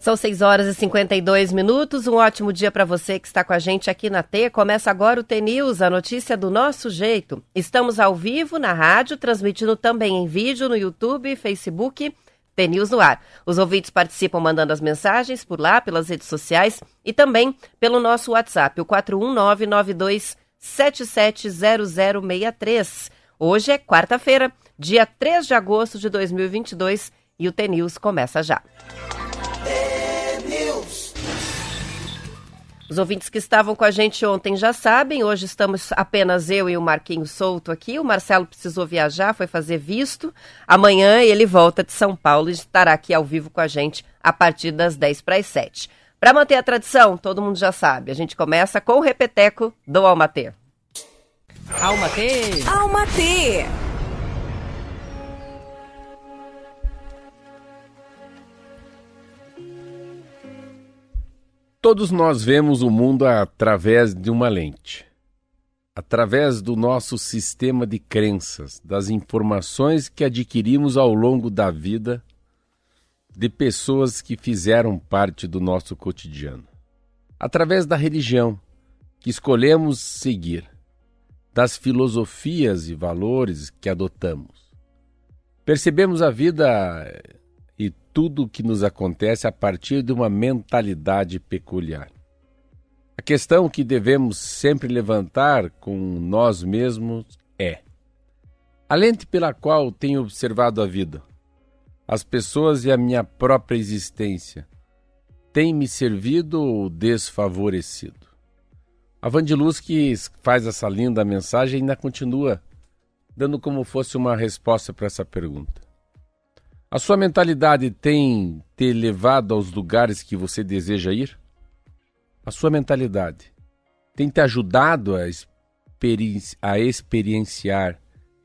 São 6 horas e 52 minutos. Um ótimo dia para você que está com a gente aqui na T. Começa agora o T-News, a notícia do nosso jeito. Estamos ao vivo na rádio, transmitindo também em vídeo no YouTube, Facebook, T-News no ar. Os ouvintes participam mandando as mensagens por lá, pelas redes sociais e também pelo nosso WhatsApp, o 41992770063. Hoje é quarta-feira, dia 3 de agosto de 2022 e o T-News começa já. Os ouvintes que estavam com a gente ontem já sabem, hoje estamos apenas eu e o Marquinhos Solto aqui. O Marcelo precisou viajar, foi fazer visto. Amanhã ele volta de São Paulo e estará aqui ao vivo com a gente a partir das 10 para as 7. Para manter a tradição, todo mundo já sabe, a gente começa com o repeteco do Almatê. Almatê! Almatê! Todos nós vemos o mundo através de uma lente, através do nosso sistema de crenças, das informações que adquirimos ao longo da vida de pessoas que fizeram parte do nosso cotidiano, através da religião que escolhemos seguir, das filosofias e valores que adotamos. Percebemos a vida tudo o que nos acontece a partir de uma mentalidade peculiar. A questão que devemos sempre levantar com nós mesmos é: a lente pela qual tenho observado a vida, as pessoas e a minha própria existência, tem me servido ou desfavorecido? A Vandiluz que faz essa linda mensagem ainda continua dando como fosse uma resposta para essa pergunta. A sua mentalidade tem te levado aos lugares que você deseja ir? A sua mentalidade tem te ajudado a, a experienciar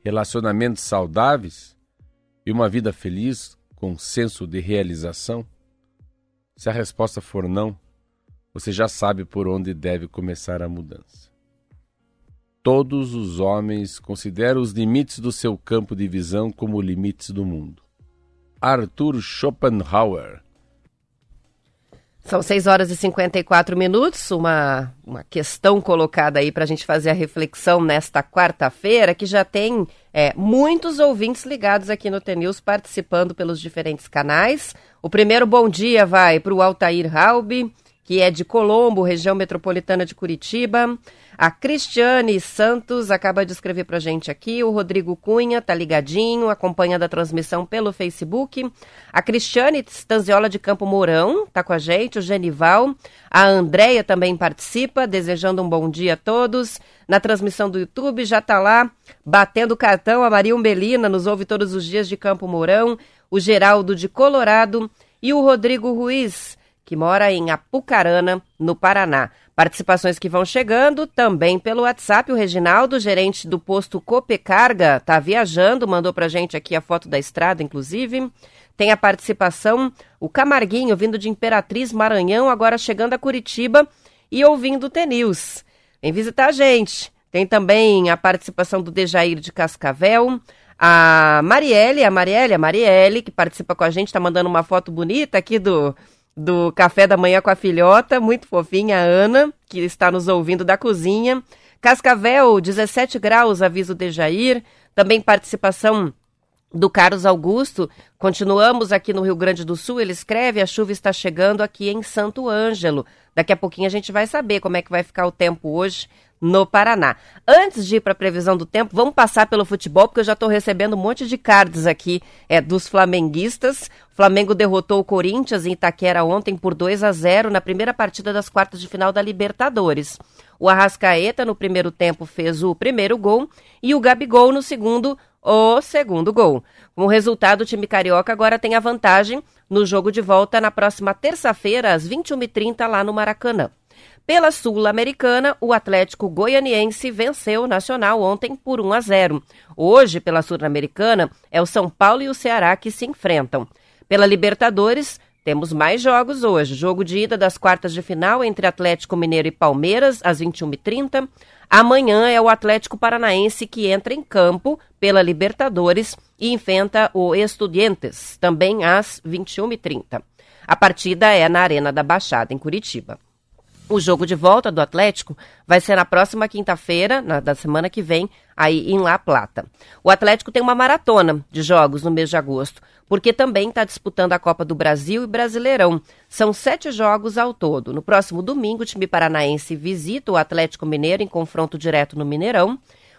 relacionamentos saudáveis e uma vida feliz com senso de realização? Se a resposta for não, você já sabe por onde deve começar a mudança. Todos os homens consideram os limites do seu campo de visão como limites do mundo. Arthur Schopenhauer. São 6 horas e 54 minutos, uma, uma questão colocada aí para a gente fazer a reflexão nesta quarta-feira, que já tem é, muitos ouvintes ligados aqui no TNews participando pelos diferentes canais. O primeiro bom dia vai para o Altair Halbi, que é de Colombo, região metropolitana de Curitiba. A Cristiane Santos acaba de escrever para a gente aqui. O Rodrigo Cunha tá ligadinho, acompanhando a transmissão pelo Facebook. A Cristiane Stanziola de Campo Mourão tá com a gente. O Genival. A Andréia também participa, desejando um bom dia a todos. Na transmissão do YouTube já tá lá, batendo cartão. A Maria Umbelina nos ouve todos os dias de Campo Mourão. O Geraldo de Colorado. E o Rodrigo Ruiz que mora em Apucarana, no Paraná. Participações que vão chegando também pelo WhatsApp. O Reginaldo, gerente do posto Copecarga, está viajando, mandou para gente aqui a foto da estrada, inclusive. Tem a participação, o Camarguinho, vindo de Imperatriz Maranhão, agora chegando a Curitiba e ouvindo o T-News. Vem visitar a gente. Tem também a participação do Dejair de Cascavel, a Marielle, a Marielle, a Marielle, que participa com a gente, está mandando uma foto bonita aqui do, do Café da Manhã com a Filhota, muito fofinha, a Ana, que está nos ouvindo da cozinha. Cascavel, 17 graus, aviso de Jair. Também participação do Carlos Augusto. Continuamos aqui no Rio Grande do Sul. Ele escreve: a chuva está chegando aqui em Santo Ângelo. Daqui a pouquinho a gente vai saber como é que vai ficar o tempo hoje no Paraná. Antes de ir para a previsão do tempo, vamos passar pelo futebol, porque eu já estou recebendo um monte de cards aqui é, dos flamenguistas. O Flamengo derrotou o Corinthians em Itaquera ontem por 2 a 0 na primeira partida das quartas de final da Libertadores. O Arrascaeta, no primeiro tempo, fez o primeiro gol e o Gabigol, no segundo, o segundo gol. Como resultado, o time carioca agora tem a vantagem no jogo de volta na próxima terça-feira, às 21h30, lá no Maracanã. Pela Sul-Americana, o Atlético Goianiense venceu o Nacional ontem por 1 a 0. Hoje, pela Sul-Americana, é o São Paulo e o Ceará que se enfrentam. Pela Libertadores, Temos mais jogos hoje. Jogo de ida das quartas de final entre Atlético Mineiro e Palmeiras, às 21h30. Amanhã é o Atlético Paranaense que entra em campo pela Libertadores e enfrenta o Estudiantes, também às 21h30. A partida é na Arena da Baixada, em Curitiba. O jogo de volta do Atlético vai ser na próxima quinta-feira, da semana que vem, aí em La Plata. O Atlético tem uma maratona de jogos no mês de agosto, porque também está disputando a Copa do Brasil e Brasileirão. São sete jogos ao todo. No próximo domingo, o time paranaense visita o Atlético Mineiro em confronto direto no Mineirão.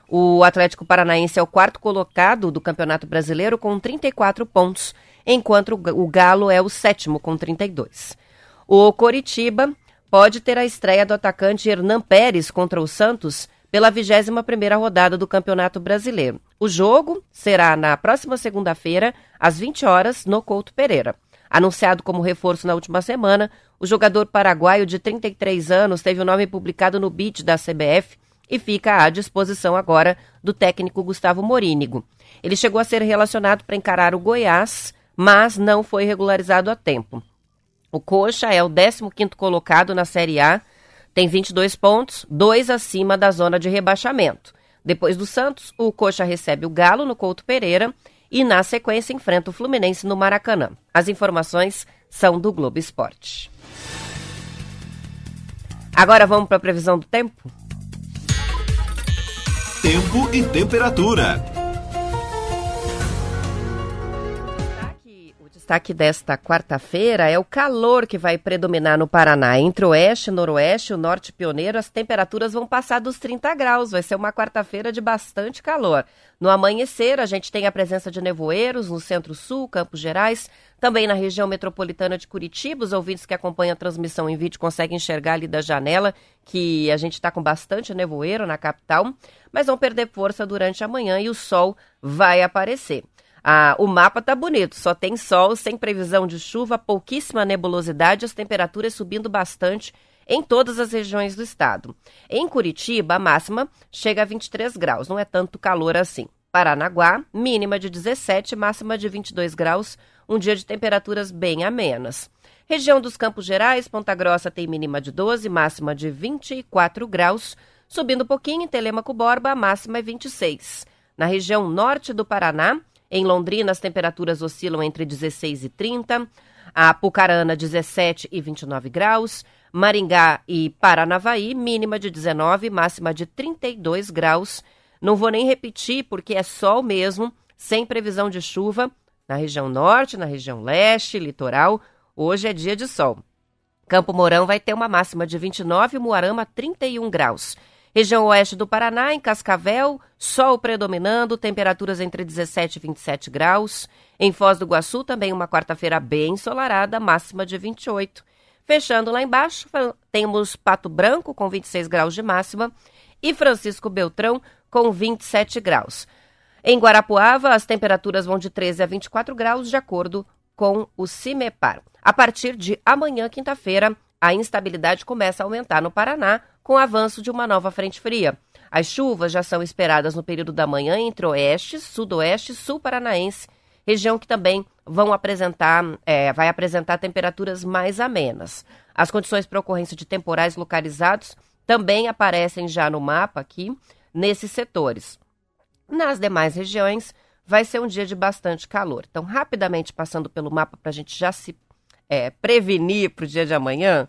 O Atlético Paranaense é o quarto colocado do Campeonato Brasileiro com 34 pontos, enquanto o Galo é o sétimo com 32. O Coritiba pode ter a estreia do atacante Hernan Pérez contra o Santos pela 21ª rodada do Campeonato Brasileiro. O jogo será na próxima segunda-feira, às 20 horas, no Couto Pereira. Anunciado como reforço na última semana, o jogador paraguaio de 33 anos teve o nome publicado no BID da CBF e fica à disposição agora do técnico Gustavo Morínigo. Ele chegou a ser relacionado para encarar o Goiás, mas não foi regularizado a tempo. O Coxa é o 15º colocado na Série A, tem 22 pontos, dois acima da zona de rebaixamento. Depois do Santos, o Coxa recebe o Galo no Couto Pereira e, na sequência, enfrenta o Fluminense no Maracanã. As informações são do Globo Esporte. Agora vamos para a previsão do tempo? Tempo e temperatura. Destaque desta quarta-feira é o calor que vai predominar no Paraná. Entre o oeste, noroeste, o norte pioneiro, as temperaturas vão passar dos 30 graus. Vai ser uma quarta-feira de bastante calor. No amanhecer, a gente tem a presença de nevoeiros no centro-sul, Campos Gerais, também na região metropolitana de Curitiba. Os ouvintes que acompanham a transmissão em vídeo conseguem enxergar ali da janela que a gente está com bastante nevoeiro na capital, mas vão perder força durante a manhã e o sol vai aparecer. Ah, o mapa tá bonito, só tem sol, sem previsão de chuva, pouquíssima nebulosidade, as temperaturas subindo bastante em todas as regiões do estado. Em Curitiba, a máxima chega a 23 graus, não é tanto calor assim. Paranaguá, mínima de 17, máxima de 22 graus, um dia de temperaturas bem amenas. Região dos Campos Gerais, Ponta Grossa tem mínima de 12, máxima de 24 graus. Subindo um pouquinho em Telemaco Borba, a máxima é 26. Na região norte do Paraná, em Londrina, as temperaturas oscilam entre 16 e 30. A Pucarana, 17 e 29 graus. Maringá e Paranavaí, mínima de 19, máxima de 32 graus. Não vou nem repetir, porque é sol mesmo, sem previsão de chuva. Na região norte, na região leste, litoral, hoje é dia de sol. Campo Mourão vai ter uma máxima de 29 e Moarama 31 graus. Região oeste do Paraná, em Cascavel, sol predominando, temperaturas entre 17 e 27 graus. Em Foz do Iguaçu, também uma quarta-feira bem ensolarada, máxima de 28. Fechando lá embaixo, temos Pato Branco, com 26 graus de máxima, e Francisco Beltrão, com 27 graus. Em Guarapuava, as temperaturas vão de 13 a 24 graus, de acordo com o CIMEPAR. A partir de amanhã, quinta-feira, a instabilidade começa a aumentar no Paraná com o avanço de uma nova frente fria. As chuvas já são esperadas no período da manhã entre oeste, sudoeste e sul paranaense, região que também vão apresentar, é, vai apresentar temperaturas mais amenas. As condições para ocorrência de temporais localizados também aparecem já no mapa aqui, nesses setores. Nas demais regiões, vai ser um dia de bastante calor. Então, rapidamente passando pelo mapa para a gente já se é, prevenir para o dia de amanhã,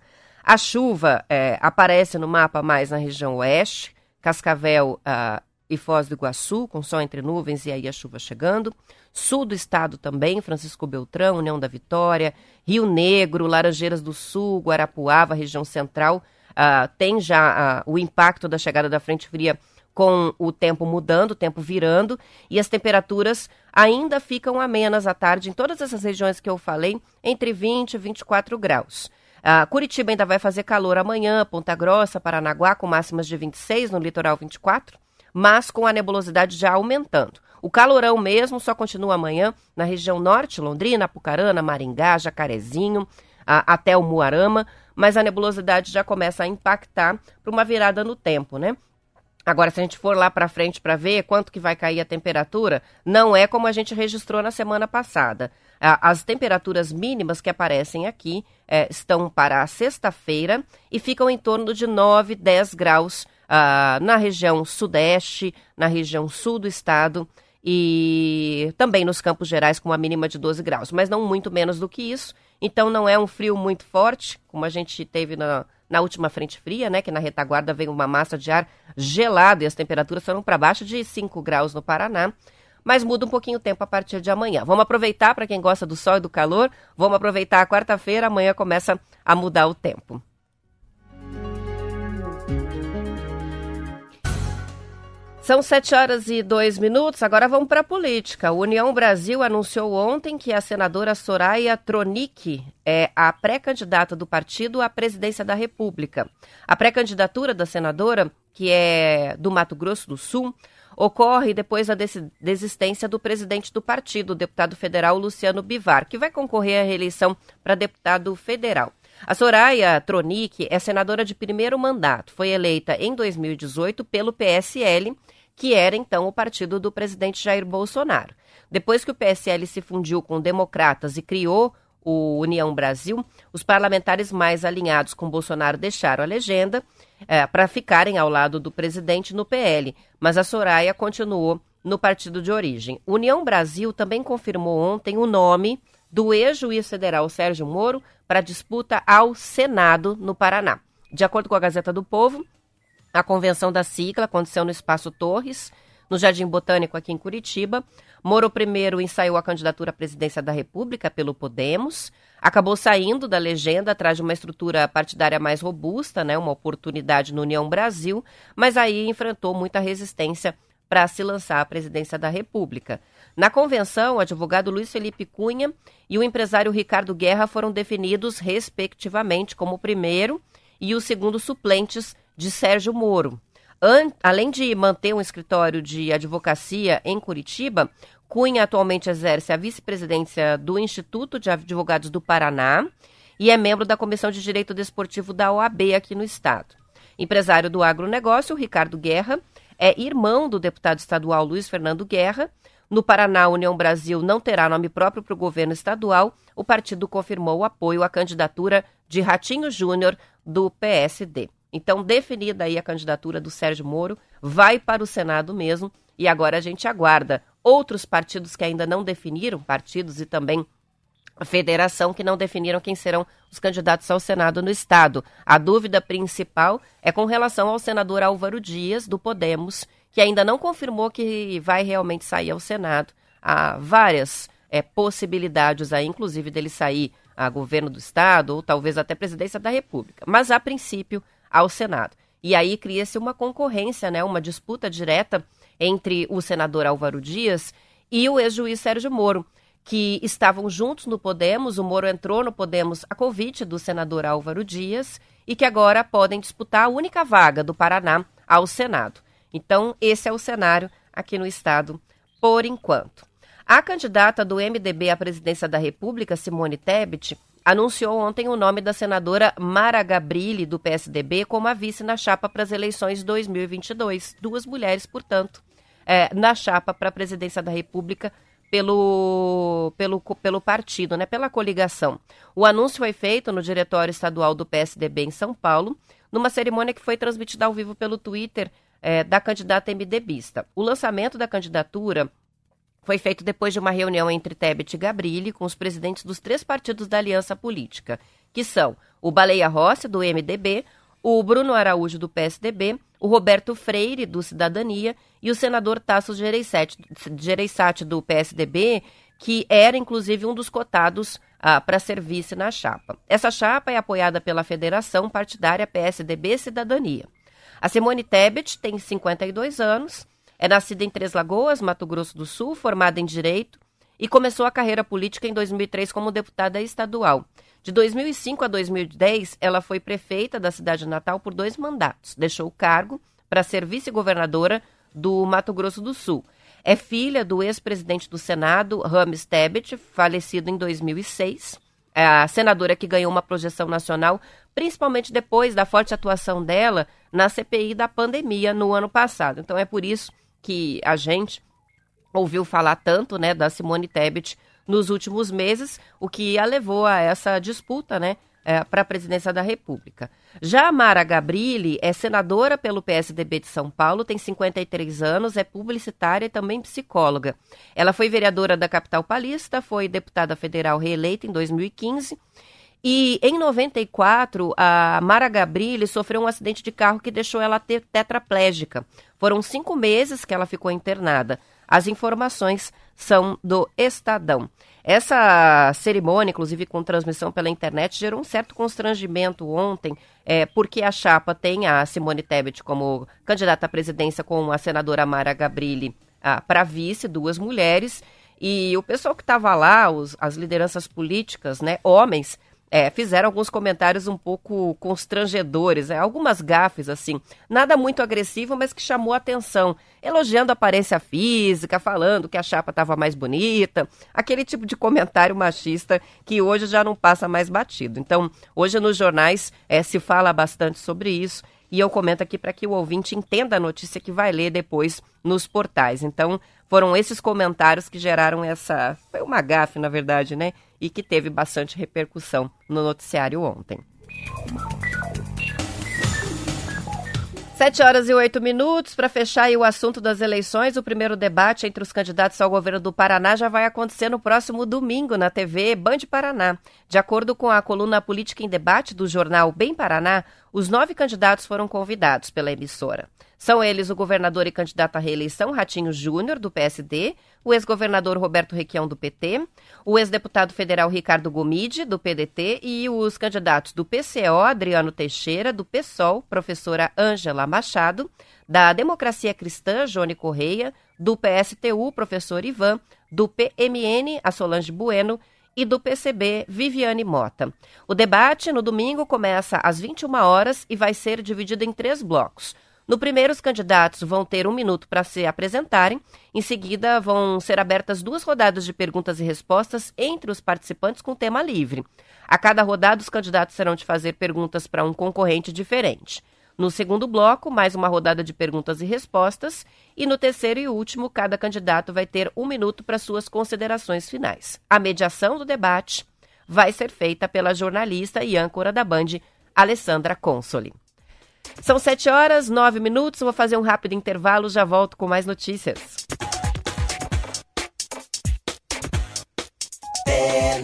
a chuva é, aparece no mapa mais na região oeste, Cascavel uh, e Foz do Iguaçu, com sol entre nuvens e aí a chuva chegando. Sul do estado também, Francisco Beltrão, União da Vitória, Rio Negro, Laranjeiras do Sul, Guarapuava, região central, uh, tem já uh, o impacto da chegada da frente fria com o tempo mudando, o tempo virando, e as temperaturas ainda ficam amenas à tarde em todas essas regiões que eu falei, entre 20 e 24 graus. Uh, Curitiba ainda vai fazer calor amanhã, Ponta Grossa, Paranaguá, com máximas de 26, no litoral 24, mas com a nebulosidade já aumentando. O calorão mesmo só continua amanhã na região norte, Londrina, Apucarana, Maringá, Jacarezinho, até o Muarama, mas a nebulosidade já começa a impactar para uma virada no tempo, né? Agora, se a gente for lá para frente para ver quanto que vai cair a temperatura, não é como a gente registrou na semana passada. As temperaturas mínimas que aparecem aqui é, estão para a sexta-feira e ficam em torno de 9, 10 graus uh, na região sudeste, na região sul do estado e também nos Campos Gerais com uma mínima de 12 graus, mas não muito menos do que isso. Então não é um frio muito forte, como a gente teve na, na última frente fria, né, que na retaguarda veio uma massa de ar gelado e as temperaturas foram para baixo de 5 graus no Paraná. Mas muda um pouquinho o tempo a partir de amanhã. Vamos aproveitar, para quem gosta do sol e do calor, vamos aproveitar a quarta-feira, amanhã começa a mudar o tempo. São sete horas e dois minutos. Agora vamos para a política. O União Brasil anunciou ontem que a senadora Soraya Tronic é a pré-candidata do partido à presidência da República. A pré-candidatura da senadora, que é do Mato Grosso do Sul, ocorre depois da desistência do presidente do partido, o deputado federal Luciano Bivar, que vai concorrer à reeleição para deputado federal. A Soraya Tronic é senadora de primeiro mandato. Foi eleita em 2018 pelo PSL que era então o partido do presidente Jair Bolsonaro. Depois que o PSL se fundiu com democratas e criou o União Brasil, os parlamentares mais alinhados com Bolsonaro deixaram a legenda é, para ficarem ao lado do presidente no PL, mas a Soraya continuou no partido de origem. União Brasil também confirmou ontem o nome do ex-juiz federal Sérgio Moro para disputa ao Senado no Paraná. De acordo com a Gazeta do Povo, a convenção da sigla aconteceu no Espaço Torres, no Jardim Botânico aqui em Curitiba. Moro primeiro ensaiou a candidatura à presidência da República pelo Podemos, acabou saindo da legenda atrás de uma estrutura partidária mais robusta, né, uma oportunidade no União Brasil, mas aí enfrentou muita resistência para se lançar à presidência da República. Na convenção, o advogado Luiz Felipe Cunha e o empresário Ricardo Guerra foram definidos, respectivamente, como o primeiro e o segundo suplentes de Sérgio Moro. An além de manter um escritório de advocacia em Curitiba, Cunha atualmente exerce a vice-presidência do Instituto de Advogados do Paraná e é membro da Comissão de Direito Desportivo da OAB aqui no estado. Empresário do agronegócio, Ricardo Guerra, é irmão do deputado estadual Luiz Fernando Guerra. No Paraná, a União Brasil não terá nome próprio para o governo estadual. O partido confirmou o apoio à candidatura de Ratinho Júnior do PSD. Então, definida aí a candidatura do Sérgio Moro, vai para o Senado mesmo, e agora a gente aguarda outros partidos que ainda não definiram, partidos e também a federação que não definiram quem serão os candidatos ao Senado no Estado. A dúvida principal é com relação ao senador Álvaro Dias, do Podemos, que ainda não confirmou que vai realmente sair ao Senado. Há várias é, possibilidades aí, inclusive dele sair a governo do Estado ou talvez até presidência da República. Mas, a princípio, ao Senado. E aí cria-se uma concorrência, né, uma disputa direta entre o senador Álvaro Dias e o ex-juiz Sérgio Moro, que estavam juntos no Podemos. O Moro entrou no Podemos a convite do senador Álvaro Dias e que agora podem disputar a única vaga do Paraná ao Senado. Então, esse é o cenário aqui no estado por enquanto. A candidata do MDB à presidência da República, Simone Tebet, anunciou ontem o nome da senadora Mara Gabrilli, do PSDB, como a vice na chapa para as eleições 2022. Duas mulheres, portanto, é, na chapa para a presidência da República pelo, pelo, pelo partido, né, pela coligação. O anúncio foi feito no Diretório Estadual do PSDB em São Paulo, numa cerimônia que foi transmitida ao vivo pelo Twitter é, da candidata MDBista. O lançamento da candidatura foi feito depois de uma reunião entre Tebet e Gabrilli com os presidentes dos três partidos da aliança política, que são o Baleia Rossi, do MDB, o Bruno Araújo, do PSDB, o Roberto Freire, do Cidadania, e o senador Tasso Gereissati, do PSDB, que era inclusive um dos cotados ah, para serviço na chapa. Essa chapa é apoiada pela Federação Partidária PSDB Cidadania. A Simone Tebet tem 52 anos é nascida em Três Lagoas, Mato Grosso do Sul, formada em Direito e começou a carreira política em 2003 como deputada estadual. De 2005 a 2010, ela foi prefeita da cidade natal por dois mandatos. Deixou o cargo para ser vice-governadora do Mato Grosso do Sul. É filha do ex-presidente do Senado, Rames Tebet, falecido em 2006. É a senadora que ganhou uma projeção nacional principalmente depois da forte atuação dela na CPI da pandemia no ano passado. Então é por isso que a gente ouviu falar tanto, né, da Simone Tebet nos últimos meses, o que a levou a essa disputa, né, é, para a presidência da República. Já a Mara Gabrilli é senadora pelo PSDB de São Paulo, tem 53 anos, é publicitária e também psicóloga. Ela foi vereadora da capital paulista, foi deputada federal reeleita em 2015 e em 94, a Mara Gabrilli sofreu um acidente de carro que deixou ela tetraplégica. Foram cinco meses que ela ficou internada. As informações são do Estadão. Essa cerimônia, inclusive com transmissão pela internet, gerou um certo constrangimento ontem, é, porque a chapa tem a Simone Tebet como candidata à presidência com a senadora Mara Gabrilli ah, para vice, duas mulheres, e o pessoal que estava lá, os, as lideranças políticas, né, homens, é, fizeram alguns comentários um pouco constrangedores, é, algumas gafes, assim. Nada muito agressivo, mas que chamou atenção. Elogiando a aparência física, falando que a chapa estava mais bonita. Aquele tipo de comentário machista que hoje já não passa mais batido. Então, hoje nos jornais é, se fala bastante sobre isso. E eu comento aqui para que o ouvinte entenda a notícia que vai ler depois nos portais. Então, foram esses comentários que geraram essa. Foi uma gafe, na verdade, né? E que teve bastante repercussão no noticiário ontem. Sete horas e oito minutos. Para fechar o assunto das eleições, o primeiro debate entre os candidatos ao governo do Paraná já vai acontecer no próximo domingo na TV Band Paraná. De acordo com a coluna Política em Debate do jornal Bem Paraná, os nove candidatos foram convidados pela emissora. São eles o governador e candidato à reeleição Ratinho Júnior, do PSD, o ex-governador Roberto Requião, do PT, o ex-deputado federal Ricardo Gomide, do PDT, e os candidatos do PCO, Adriano Teixeira, do PSOL, professora Ângela Machado, da Democracia Cristã, Jone Correia, do PSTU, professor Ivan, do PMN, a Solange Bueno, e do PCB, Viviane Mota. O debate no domingo começa às 21 horas e vai ser dividido em três blocos. No primeiro, os candidatos vão ter um minuto para se apresentarem. Em seguida, vão ser abertas duas rodadas de perguntas e respostas entre os participantes com tema livre. A cada rodada, os candidatos serão de fazer perguntas para um concorrente diferente. No segundo bloco, mais uma rodada de perguntas e respostas. E no terceiro e último, cada candidato vai ter um minuto para suas considerações finais. A mediação do debate vai ser feita pela jornalista e âncora da Band, Alessandra Consoli. São sete horas, nove minutos. Vou fazer um rápido intervalo, já volto com mais notícias. É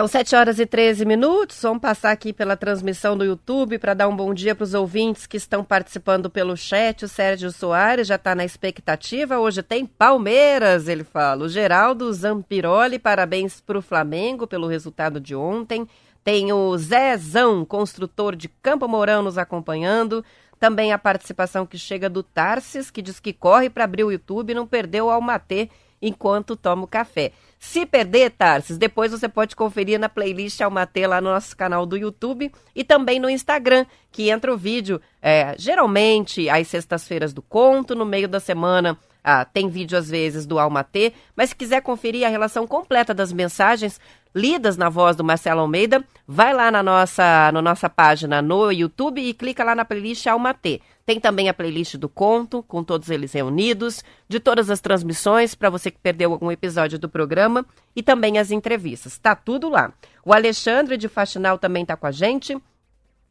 São 7 horas e 13 minutos. Vamos passar aqui pela transmissão do YouTube para dar um bom dia para os ouvintes que estão participando pelo chat. O Sérgio Soares já está na expectativa. Hoje tem Palmeiras, ele fala. O Geraldo Zampiroli, parabéns para o Flamengo pelo resultado de ontem. Tem o Zezão, construtor de Campo Mourão, nos acompanhando. Também a participação que chega do Tarsis, que diz que corre para abrir o YouTube e não perdeu o Almatê enquanto toma o café. Se perder, Tarsis, depois você pode conferir na playlist Almatê lá no nosso canal do YouTube e também no Instagram, que entra o vídeo é, geralmente às sextas-feiras do conto, no meio da semana ah, tem vídeo às vezes do Almatê, mas se quiser conferir a relação completa das mensagens lidas na voz do Marcelo Almeida, vai lá na nossa, na nossa página no YouTube e clica lá na playlist Almatê. Tem também a playlist do conto, com todos eles reunidos, de todas as transmissões, para você que perdeu algum episódio do programa, e também as entrevistas. Tá tudo lá. O Alexandre de Faxinal também tá com a gente.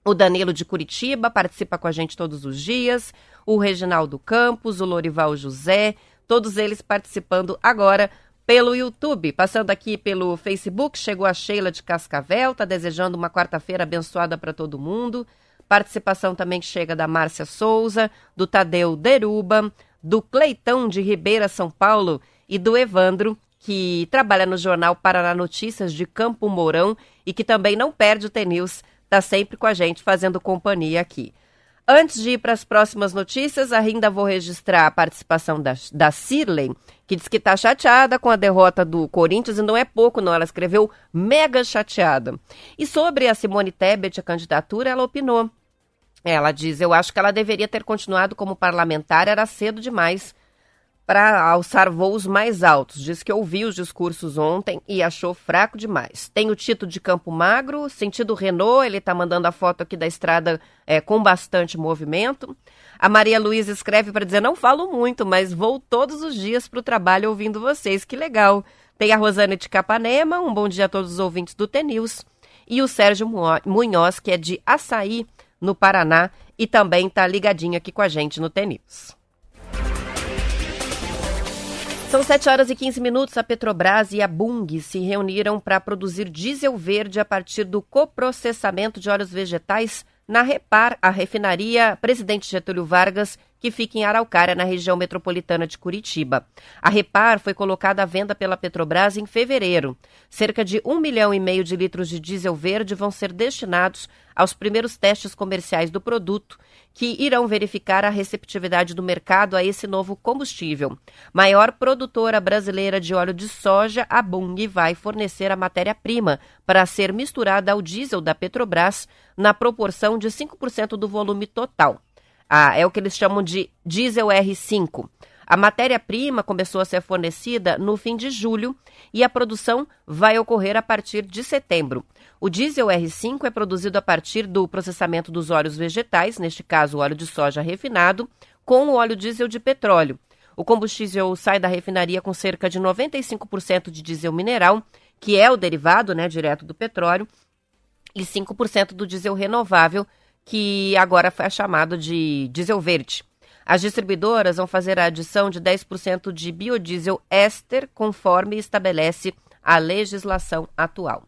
O Danilo de Curitiba participa com a gente todos os dias. O Reginaldo Campos, o Lorival José, todos eles participando agora pelo YouTube. Passando aqui pelo Facebook, chegou a Sheila de Cascavel, tá desejando uma quarta-feira abençoada para todo mundo. Participação também chega da Márcia Souza, do Tadeu Deruba, do Cleitão de Ribeira, São Paulo e do Evandro, que trabalha no jornal Paraná Notícias de Campo Mourão e que também não perde o TNews, está sempre com a gente fazendo companhia aqui. Antes de ir para as próximas notícias, ainda vou registrar a participação da, da Cirley, que diz que está chateada com a derrota do Corinthians, e não é pouco, não. Ela escreveu mega chateada. E sobre a Simone Tebet, a candidatura, ela opinou. Ela diz: Eu acho que ela deveria ter continuado como parlamentar, era cedo demais para alçar voos mais altos. Diz que ouviu os discursos ontem e achou fraco demais. Tem o Tito de Campo Magro, sentido Renault, ele está mandando a foto aqui da estrada é, com bastante movimento. A Maria Luísa escreve para dizer: Não falo muito, mas vou todos os dias para o trabalho ouvindo vocês. Que legal. Tem a Rosane de Capanema, um bom dia a todos os ouvintes do TNews. E o Sérgio Munhoz, que é de Açaí, no Paraná, e também está ligadinho aqui com a gente no TNews. São 7 horas e 15 minutos. A Petrobras e a Bung se reuniram para produzir diesel verde a partir do coprocessamento de óleos vegetais na Repar, a refinaria Presidente Getúlio Vargas, que fica em Araucária, na região metropolitana de Curitiba. A Repar foi colocada à venda pela Petrobras em fevereiro. Cerca de um milhão e meio de litros de diesel verde vão ser destinados aos primeiros testes comerciais do produto, que irão verificar a receptividade do mercado a esse novo combustível. Maior produtora brasileira de óleo de soja, a Bung vai fornecer a matéria-prima para ser misturada ao diesel da Petrobras na proporção de 5% do volume total. Ah, é o que eles chamam de diesel R5. A matéria-prima começou a ser fornecida no fim de julho e a produção vai ocorrer a partir de setembro. O diesel R5 é produzido a partir do processamento dos óleos vegetais, neste caso óleo de soja refinado, com o óleo diesel de petróleo. O combustível sai da refinaria com cerca de 95% de diesel mineral, que é o derivado né, direto do petróleo, e 5% do diesel renovável, que agora foi chamado de diesel verde. As distribuidoras vão fazer a adição de 10% de biodiesel éster, conforme estabelece a legislação atual.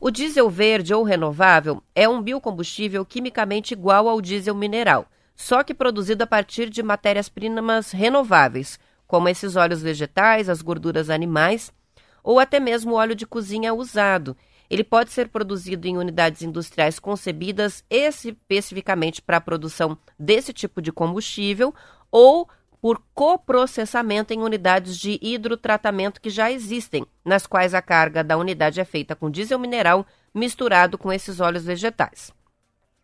O diesel verde ou renovável é um biocombustível quimicamente igual ao diesel mineral, só que produzido a partir de matérias-primas renováveis, como esses óleos vegetais, as gorduras animais ou até mesmo óleo de cozinha usado, ele pode ser produzido em unidades industriais concebidas especificamente para a produção desse tipo de combustível ou por coprocessamento em unidades de hidrotratamento que já existem, nas quais a carga da unidade é feita com diesel mineral misturado com esses óleos vegetais.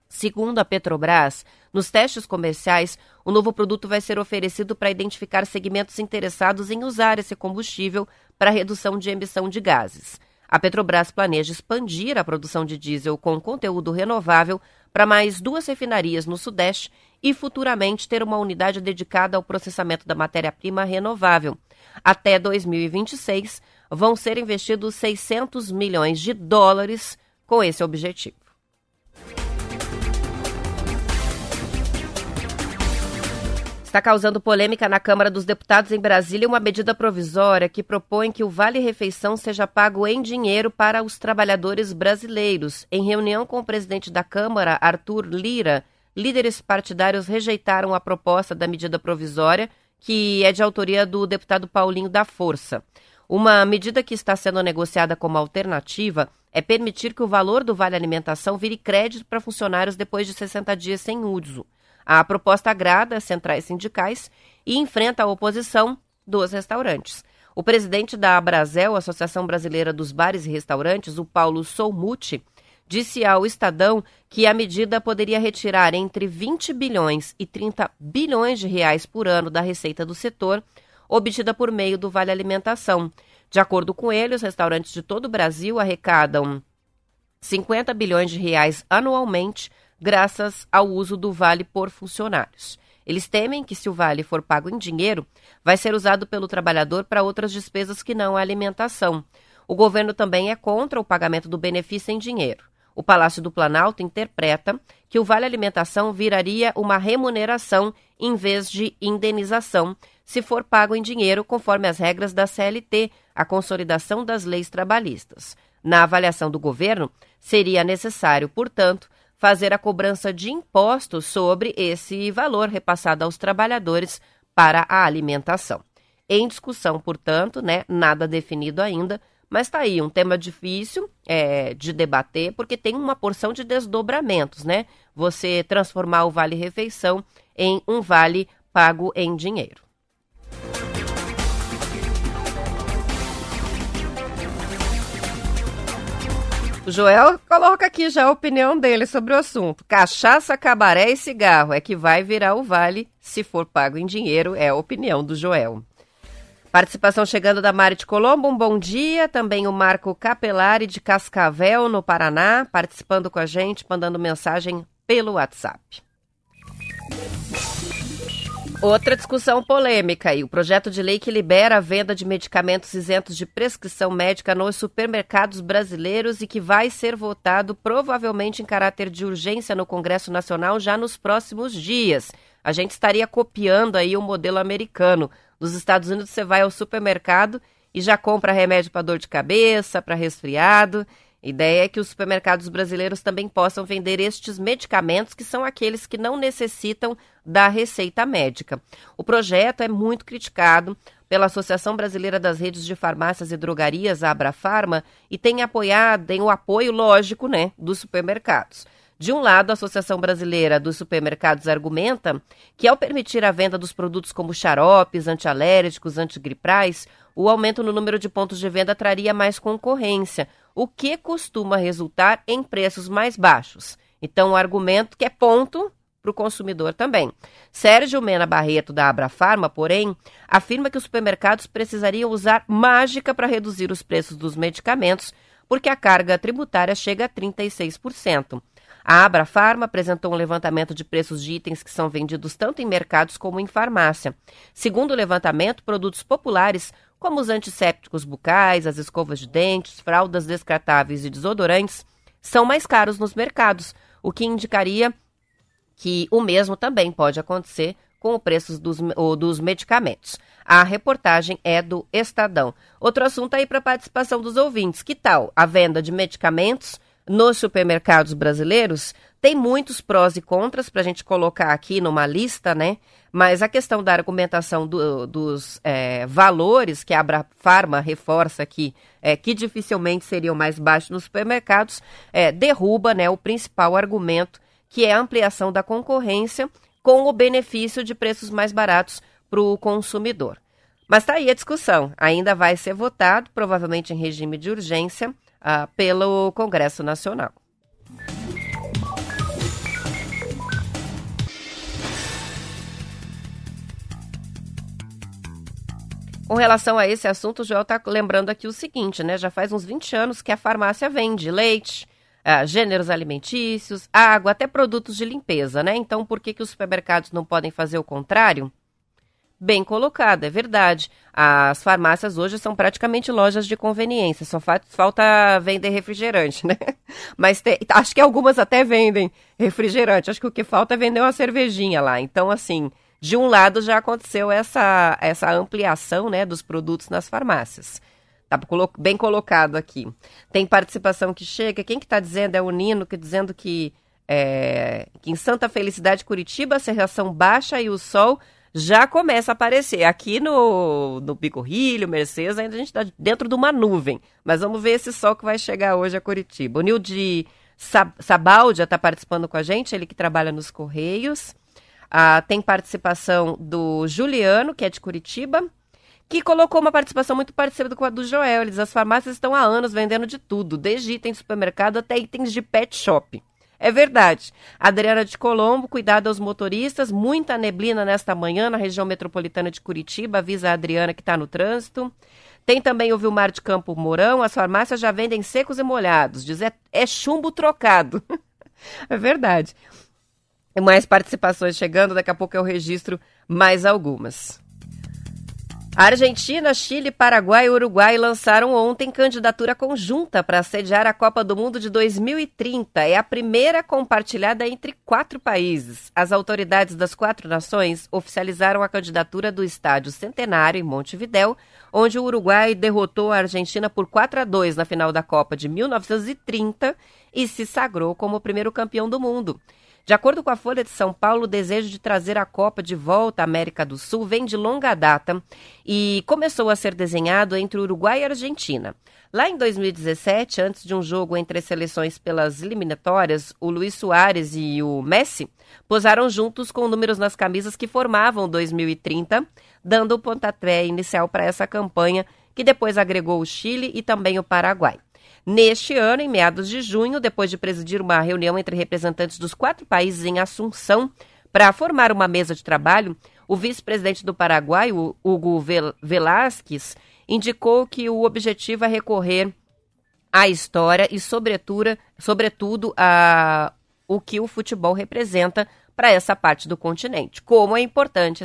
Segundo a Petrobras, nos testes comerciais, o novo produto vai ser oferecido para identificar segmentos interessados em usar esse combustível para redução de emissão de gases. A Petrobras planeja expandir a produção de diesel com conteúdo renovável para mais duas refinarias no Sudeste e futuramente ter uma unidade dedicada ao processamento da matéria-prima renovável. Até 2026, vão ser investidos 600 milhões de dólares com esse objetivo. Está causando polêmica na Câmara dos Deputados em Brasília uma medida provisória que propõe que o Vale Refeição seja pago em dinheiro para os trabalhadores brasileiros. Em reunião com o presidente da Câmara, Arthur Lira, líderes partidários rejeitaram a proposta da medida provisória, que é de autoria do deputado Paulinho da Força. Uma medida que está sendo negociada como alternativa é permitir que o valor do Vale Alimentação vire crédito para funcionários depois de 60 dias sem uso. A proposta agrada as centrais sindicais e enfrenta a oposição dos restaurantes. O presidente da Abrazel, Associação Brasileira dos Bares e Restaurantes, o Paulo Soumuti, disse ao Estadão que a medida poderia retirar entre 20 bilhões e 30 bilhões de reais por ano da receita do setor, obtida por meio do Vale Alimentação. De acordo com ele, os restaurantes de todo o Brasil arrecadam 50 bilhões de reais anualmente graças ao uso do vale por funcionários. Eles temem que, se o vale for pago em dinheiro, vai ser usado pelo trabalhador para outras despesas que não a alimentação. O governo também é contra o pagamento do benefício em dinheiro. O Palácio do Planalto interpreta que o vale alimentação viraria uma remuneração em vez de indenização, se for pago em dinheiro, conforme as regras da CLT, a consolidação das leis trabalhistas. Na avaliação do governo, seria necessário, portanto, fazer a cobrança de impostos sobre esse valor repassado aos trabalhadores para a alimentação. Em discussão, portanto, né, nada definido ainda, mas está aí um tema difícil é, de debater, porque tem uma porção de desdobramentos, né? Você transformar o vale refeição em um vale pago em dinheiro. O Joel coloca aqui já a opinião dele sobre o assunto. Cachaça, cabaré e cigarro é que vai virar o vale se for pago em dinheiro, é a opinião do Joel. Participação chegando da Mari de Colombo, um bom dia. Também o Marco Capelari de Cascavel, no Paraná, participando com a gente, mandando mensagem pelo WhatsApp. Outra discussão polêmica aí, o projeto de lei que libera a venda de medicamentos isentos de prescrição médica nos supermercados brasileiros e que vai ser votado provavelmente em caráter de urgência no Congresso Nacional já nos próximos dias. A gente estaria copiando aí o modelo americano. Nos Estados Unidos você vai ao supermercado e já compra remédio para dor de cabeça, para resfriado. Ideia é que os supermercados brasileiros também possam vender estes medicamentos, que são aqueles que não necessitam da receita médica. O projeto é muito criticado pela Associação Brasileira das Redes de Farmácias e Drogarias, a Abrafarma, e tem apoiado, tem o apoio, lógico, né, dos supermercados. De um lado, a Associação Brasileira dos Supermercados argumenta que, ao permitir a venda dos produtos como xaropes, antialérgicos, antigriprais, o aumento no número de pontos de venda traria mais concorrência, o que costuma resultar em preços mais baixos. Então, o argumento que é ponto para o consumidor também. Sérgio Mena Barreto, da Abrafarma, porém, afirma que os supermercados precisariam usar mágica para reduzir os preços dos medicamentos, porque a carga tributária chega a 36%. A Abrafarma apresentou um levantamento de preços de itens que são vendidos tanto em mercados como em farmácia. Segundo o levantamento, produtos populares, como os antissépticos bucais, as escovas de dentes, fraldas descartáveis e desodorantes, são mais caros nos mercados, o que indicaria que o mesmo também pode acontecer com o preço dos, dos medicamentos. A reportagem é do Estadão. Outro assunto aí para participação dos ouvintes. Que tal a venda de medicamentos nos supermercados brasileiros, tem muitos prós e contras para a gente colocar aqui numa lista, né? Mas a questão da argumentação do, dos é, valores que a Abrafarma reforça aqui, é, que dificilmente seriam mais baixos nos supermercados, é, derruba né, o principal argumento, que é a ampliação da concorrência com o benefício de preços mais baratos para o consumidor. Mas está aí a discussão. Ainda vai ser votado, provavelmente em regime de urgência, ah, pelo Congresso Nacional. Com relação a esse assunto, o Joel está lembrando aqui o seguinte, né? Já faz uns 20 anos que a farmácia vende leite, ah, gêneros alimentícios, água, até produtos de limpeza, né? Então, por que, que os supermercados não podem fazer o contrário? Bem colocado, é verdade. As farmácias hoje são praticamente lojas de conveniência, só falta vender refrigerante, né? Mas te, acho que algumas até vendem refrigerante, acho que o que falta é vender uma cervejinha lá. Então, assim, de um lado já aconteceu essa, essa ampliação né, dos produtos nas farmácias. Tá bem colocado aqui. Tem participação que chega. Quem que tá dizendo é o Nino, que dizendo que, é, que em Santa Felicidade, Curitiba, a serração baixa e o sol já começa a aparecer. Aqui no, no Pico Rio, Mercedes, ainda a gente está dentro de uma nuvem. Mas vamos ver esse sol que vai chegar hoje a Curitiba. O Nil de Sabaldia está participando com a gente, ele que trabalha nos Correios. Ah, tem participação do Juliano, que é de Curitiba, que colocou uma participação muito parecida com a do Joel. Eles, as farmácias estão há anos vendendo de tudo, desde itens de supermercado até itens de pet shop. É verdade. Adriana de Colombo, cuidado aos motoristas. Muita neblina nesta manhã na região metropolitana de Curitiba. Avisa a Adriana que está no trânsito. Tem também o Vilmar de Campo Mourão. As farmácias já vendem secos e molhados. Diz é, é chumbo trocado. é verdade. Mais participações chegando. Daqui a pouco eu registro mais algumas. Argentina, Chile, Paraguai e Uruguai lançaram ontem candidatura conjunta para sediar a Copa do Mundo de 2030. É a primeira compartilhada entre quatro países. As autoridades das quatro nações oficializaram a candidatura do Estádio Centenário em Montevidéu, onde o Uruguai derrotou a Argentina por 4 a 2 na final da Copa de 1930 e se sagrou como o primeiro campeão do mundo. De acordo com a Folha de São Paulo, o desejo de trazer a Copa de volta à América do Sul vem de longa data e começou a ser desenhado entre Uruguai e Argentina. Lá em 2017, antes de um jogo entre as seleções pelas eliminatórias, o Luiz Soares e o Messi posaram juntos com números nas camisas que formavam 2030, dando o pontapé inicial para essa campanha, que depois agregou o Chile e também o Paraguai. Neste ano, em meados de junho, depois de presidir uma reunião entre representantes dos quatro países em Assunção para formar uma mesa de trabalho, o vice-presidente do Paraguai, Hugo Velasquez, indicou que o objetivo é recorrer à história e, sobretudo, a o que o futebol representa para essa parte do continente. Como é importante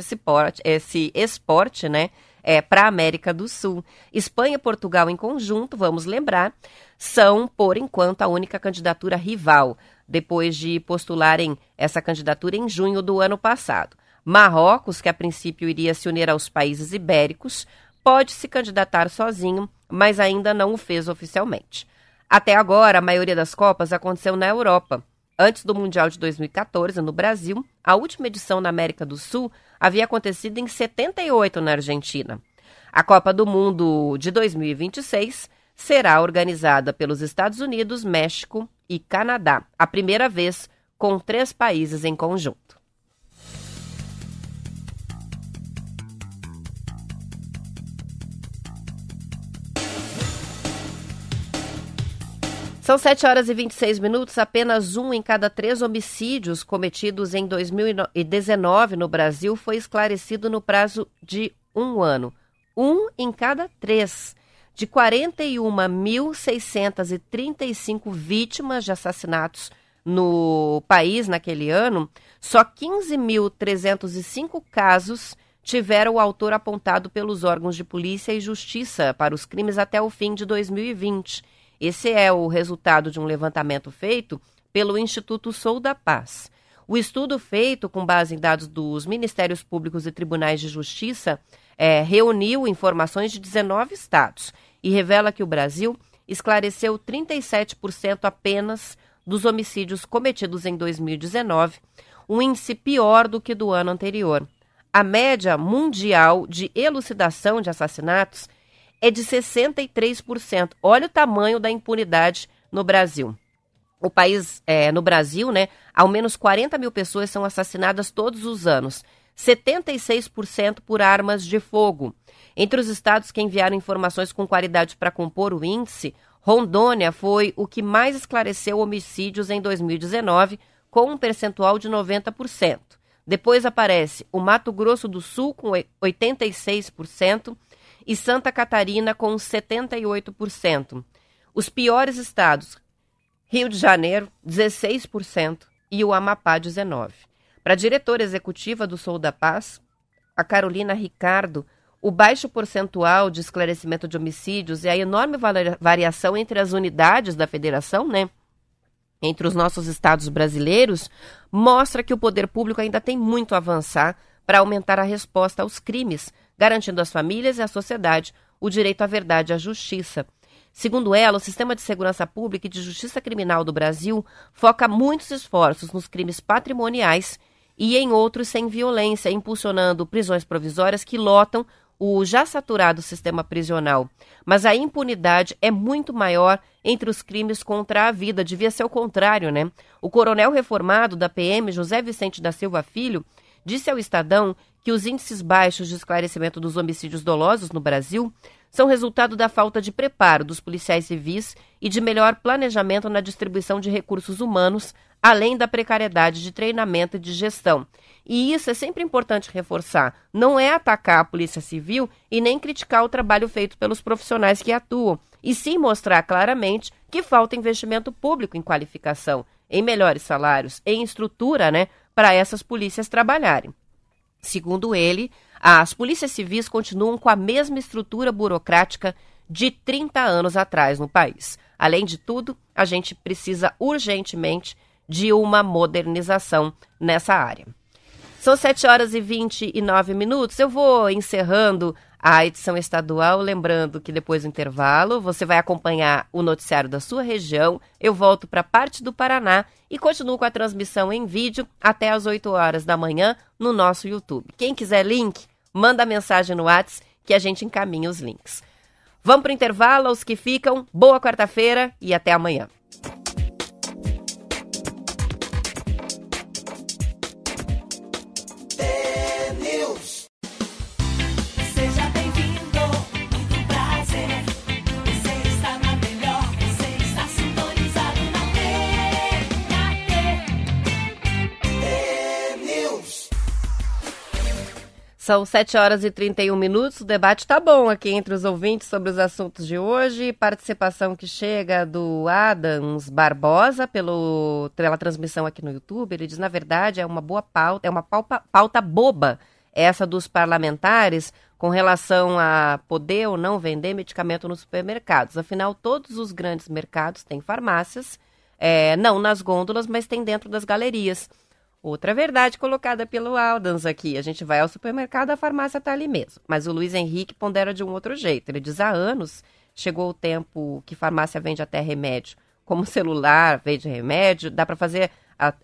esse esporte, né? É, para a América do Sul. Espanha e Portugal em conjunto, vamos lembrar, são, por enquanto, a única candidatura rival, depois de postularem essa candidatura em junho do ano passado. Marrocos, que a princípio iria se unir aos países ibéricos, pode se candidatar sozinho, mas ainda não o fez oficialmente. Até agora, a maioria das Copas aconteceu na Europa. Antes do Mundial de 2014, no Brasil, a última edição na América do Sul havia acontecido em 78 na Argentina. A Copa do Mundo de 2026 será organizada pelos Estados Unidos, México e Canadá, a primeira vez com três países em conjunto. São 7 horas e 26 minutos. Apenas um em cada três homicídios cometidos em 2019 no Brasil foi esclarecido no prazo de um ano. Um em cada três. De 41.635 vítimas de assassinatos no país naquele ano, só 15.305 casos tiveram o autor apontado pelos órgãos de polícia e justiça para os crimes até o fim de 2020. Esse é o resultado de um levantamento feito pelo Instituto Sou da Paz. O estudo feito com base em dados dos Ministérios Públicos e Tribunais de Justiça é, reuniu informações de 19 estados e revela que o Brasil esclareceu 37% apenas dos homicídios cometidos em 2019, um índice pior do que do ano anterior. A média mundial de elucidação de assassinatos é de 63%. Olha o tamanho da impunidade no Brasil. O país, é, no Brasil, né, ao menos 40 mil pessoas são assassinadas todos os anos, 76% por armas de fogo. Entre os estados que enviaram informações com qualidade para compor o índice, Rondônia foi o que mais esclareceu homicídios em 2019, com um percentual de 90%. Depois aparece o Mato Grosso do Sul, com 86%, e Santa Catarina com 78%. Os piores estados, Rio de Janeiro, 16% e o Amapá, 19%. Para a diretora executiva do Sou da Paz, a Carolina Ricardo, o baixo percentual de esclarecimento de homicídios e a enorme variação entre as unidades da federação, né? Entre os nossos estados brasileiros, mostra que o poder público ainda tem muito a avançar para aumentar a resposta aos crimes, garantindo às famílias e à sociedade o direito à verdade e à justiça. Segundo ela, o sistema de segurança pública e de justiça criminal do Brasil foca muitos esforços nos crimes patrimoniais e em outros sem violência, impulsionando prisões provisórias que lotam o já saturado sistema prisional. Mas a impunidade é muito maior entre os crimes contra a vida. Devia ser o contrário, né? O coronel reformado da PM, José Vicente da Silva Filho, disse ao Estadão que os índices baixos de esclarecimento dos homicídios dolosos no Brasil são resultado da falta de preparo dos policiais civis e de melhor planejamento na distribuição de recursos humanos, além da precariedade de treinamento e de gestão. E isso é sempre importante reforçar. Não é atacar a Polícia Civil e nem criticar o trabalho feito pelos profissionais que atuam, e sim mostrar claramente que falta investimento público em qualificação, em melhores salários, em estrutura, né, para essas polícias trabalharem. Segundo ele, as polícias civis continuam com a mesma estrutura burocrática de 30 anos atrás no país. Além de tudo, a gente precisa urgentemente de uma modernização nessa área. São 7 horas e 29 minutos. Eu vou encerrando a edição estadual. Lembrando que depois do intervalo você vai acompanhar o noticiário da sua região. Eu volto para parte do Paraná e continuo com a transmissão em vídeo até às 8 horas da manhã no nosso YouTube. Quem quiser link, manda mensagem no WhatsApp que a gente encaminha os links. Vamos para o intervalo, aos que ficam. Boa quarta-feira e até amanhã. São 7 horas e 31 minutos. O debate está bom aqui entre os ouvintes sobre os assuntos de hoje. Participação que chega do Adams Barbosa pelo, pela transmissão aqui no YouTube. Ele diz: na verdade, é uma boa pauta, é uma pauta, pauta boba essa dos parlamentares com relação a poder ou não vender medicamento nos supermercados. Afinal, todos os grandes mercados têm farmácias, é, não nas gôndolas, mas tem dentro das galerias. Outra verdade colocada pelo Aldans aqui. A gente vai ao supermercado, a farmácia está ali mesmo. Mas o Luiz Henrique pondera de um outro jeito. Ele diz: há anos chegou o tempo que farmácia vende até remédio. Como celular vende remédio, dá para fazer.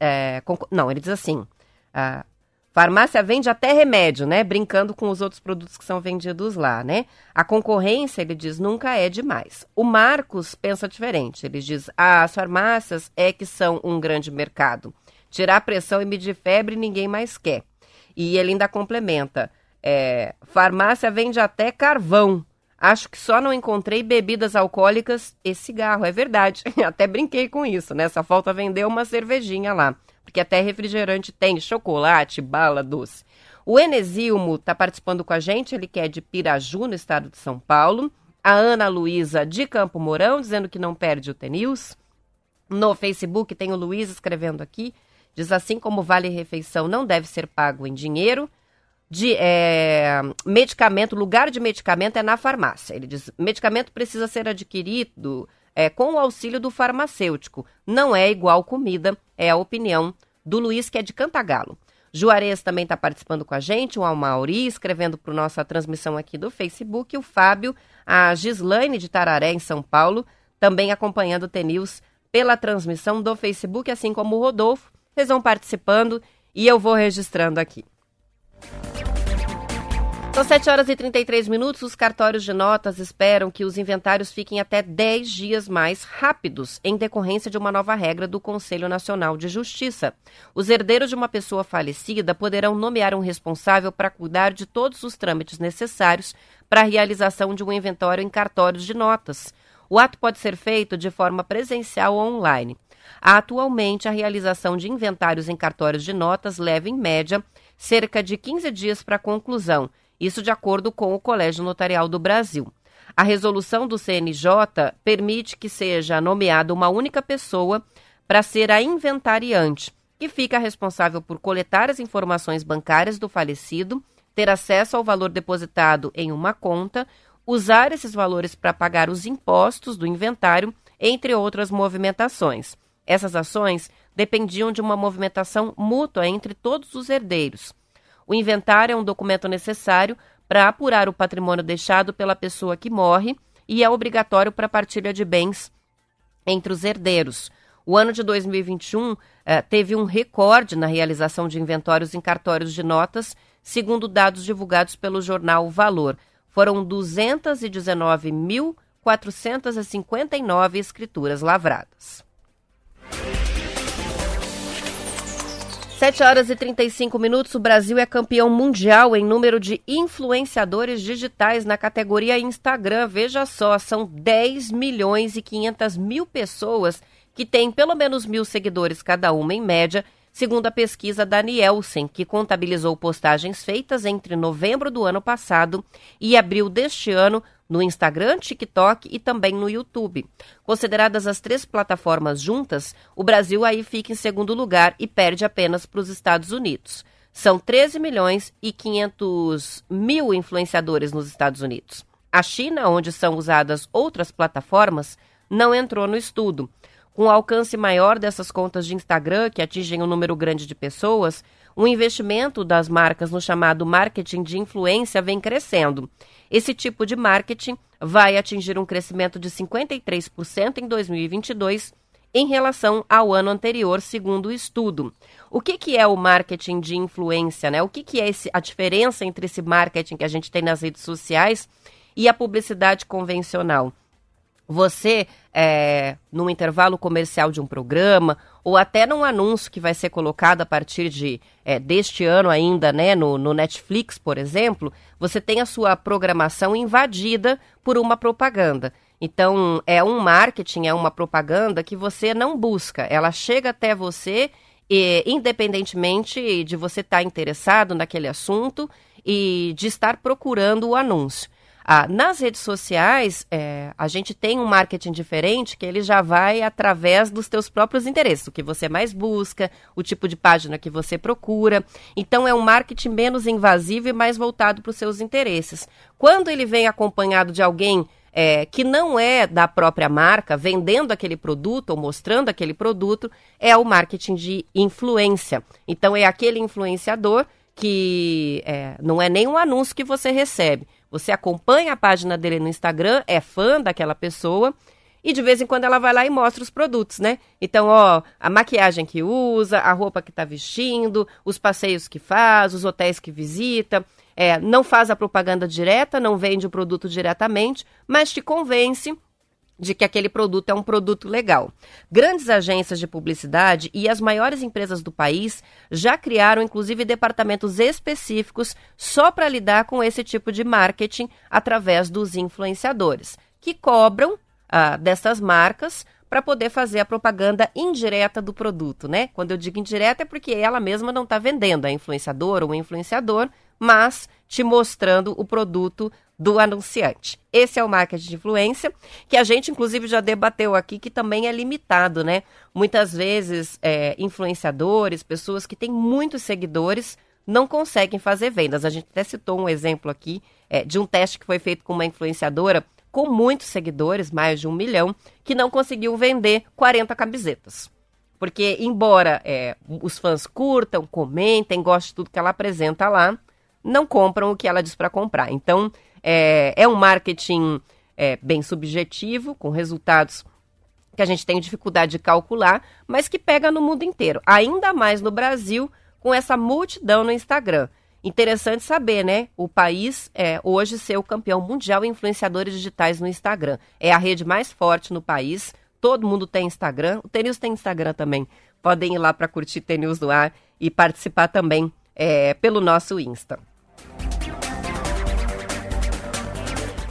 É, não, ele diz assim: a farmácia vende até remédio, né? Brincando com os outros produtos que são vendidos lá, né? A concorrência, ele diz, nunca é demais. O Marcos pensa diferente. Ele diz: as farmácias é que são um grande mercado. Tirar pressão e medir febre ninguém mais quer. E ele ainda complementa: é, farmácia vende até carvão. Acho que só não encontrei bebidas alcoólicas e cigarro. É verdade. Até brinquei com isso, né? Só falta vender uma cervejinha lá. Porque até refrigerante tem chocolate, bala, doce. O Enesilmo está participando com a gente, ele que é de Piraju, no estado de São Paulo. A Ana Luísa, de Campo Mourão, dizendo que não perde o TNews. No Facebook tem o Luiz escrevendo aqui. Diz assim como vale refeição não deve ser pago em dinheiro, de é, medicamento, lugar de medicamento é na farmácia. Ele diz: medicamento precisa ser adquirido é, com o auxílio do farmacêutico. Não é igual comida, é a opinião do Luiz, que é de Cantagalo. Juarez também está participando com a gente, o Almauri, escrevendo para nossa transmissão aqui do Facebook, o Fábio, a Gislaine de Tararé, em São Paulo, também acompanhando o TNews pela transmissão do Facebook, assim como o Rodolfo, vocês vão participando e eu vou registrando aqui. São 7 horas e 33 minutos. Os cartórios de notas esperam que os inventários fiquem até 10 dias mais rápidos, em decorrência de uma nova regra do Conselho Nacional de Justiça. Os herdeiros de uma pessoa falecida poderão nomear um responsável para cuidar de todos os trâmites necessários para a realização de um inventário em cartórios de notas. O ato pode ser feito de forma presencial ou online. Atualmente, a realização de inventários em cartórios de notas leva, em média, cerca de 15 dias para conclusão, isso de acordo com o Colégio Notarial do Brasil. A resolução do CNJ permite que seja nomeada uma única pessoa para ser a inventariante, que fica responsável por coletar as informações bancárias do falecido, ter acesso ao valor depositado em uma conta, usar esses valores para pagar os impostos do inventário, entre outras movimentações. Essas ações dependiam de uma movimentação mútua entre todos os herdeiros. O inventário é um documento necessário para apurar o patrimônio deixado pela pessoa que morre e é obrigatório para a partilha de bens entre os herdeiros. O ano de 2021 eh, teve um recorde na realização de inventários em cartórios de notas, segundo dados divulgados pelo jornal Valor. Foram 219.459 escrituras lavradas. 7 horas e 35 minutos. O Brasil é campeão mundial em número de influenciadores digitais na categoria Instagram. Veja só, são 10 milhões e 500 mil pessoas que têm pelo menos mil seguidores cada uma, em média, segundo a pesquisa da Nielsen, que contabilizou postagens feitas entre novembro do ano passado e abril deste ano no Instagram, TikTok e também no YouTube. Consideradas as três plataformas juntas, o Brasil aí fica em segundo lugar e perde apenas para os Estados Unidos. São 13 milhões e 500 mil influenciadores nos Estados Unidos. A China, onde são usadas outras plataformas, não entrou no estudo. Com o alcance maior dessas contas de Instagram, que atingem um número grande de pessoas, o investimento das marcas no chamado marketing de influência vem crescendo. Esse tipo de marketing vai atingir um crescimento de 53% em 2022 em relação ao ano anterior, segundo o estudo. O que, que é o marketing de influência? Né? O que, que é esse, a diferença entre esse marketing que a gente tem nas redes sociais e a publicidade convencional? você, é, num intervalo comercial de um programa, ou até num anúncio que vai ser colocado a partir de é, deste ano ainda, né, no, no Netflix, por exemplo, você tem a sua programação invadida por uma propaganda. Então, é um marketing, é uma propaganda que você não busca. Ela chega até você, e, independentemente de você estar tá interessado naquele assunto, e de estar procurando o anúncio. Ah, nas redes sociais, é, a gente tem um marketing diferente que ele já vai através dos teus próprios interesses, o que você mais busca, o tipo de página que você procura. Então, é um marketing menos invasivo e mais voltado para os seus interesses. Quando ele vem acompanhado de alguém é, que não é da própria marca, vendendo aquele produto ou mostrando aquele produto, é o marketing de influência. Então, é aquele influenciador que é, não é nem um anúncio que você recebe você acompanha a página dele no Instagram, é fã daquela pessoa e de vez em quando ela vai lá e mostra os produtos, né? Então, ó, a maquiagem que usa, a roupa que tá vestindo, os passeios que faz, os hotéis que visita. É, não faz a propaganda direta, não vende o produto diretamente, mas te convence de que aquele produto é um produto legal. Grandes agências de publicidade e as maiores empresas do país já criaram, inclusive, departamentos específicos só para lidar com esse tipo de marketing através dos influenciadores, que cobram ah, dessas marcas para poder fazer a propaganda indireta do produto, né? Quando eu digo indireta é porque ela mesma não está vendendo, a influenciadora ou o influenciador, mas te mostrando o produto do anunciante. Esse é o marketing de influência, que a gente, inclusive, já debateu aqui, que também é limitado, né? Muitas vezes, é, influenciadores, pessoas que têm muitos seguidores, não conseguem fazer vendas. A gente até citou um exemplo aqui é, de um teste que foi feito com uma influenciadora com muitos seguidores, mais de um milhão, que não conseguiu vender 40 camisetas. Porque, embora é, os fãs curtam, comentem, gostem de tudo que ela apresenta lá, não compram o que ela diz para comprar. Então, é, é um marketing é, bem subjetivo, com resultados que a gente tem dificuldade de calcular, mas que pega no mundo inteiro, ainda mais no Brasil, com essa multidão no Instagram. Interessante saber, né? O país é hoje ser o campeão mundial em influenciadores digitais no Instagram. É a rede mais forte no país. Todo mundo tem Instagram. O Tênis tem Instagram também. Podem ir lá para curtir Tênis no ar e participar também é, pelo nosso Insta.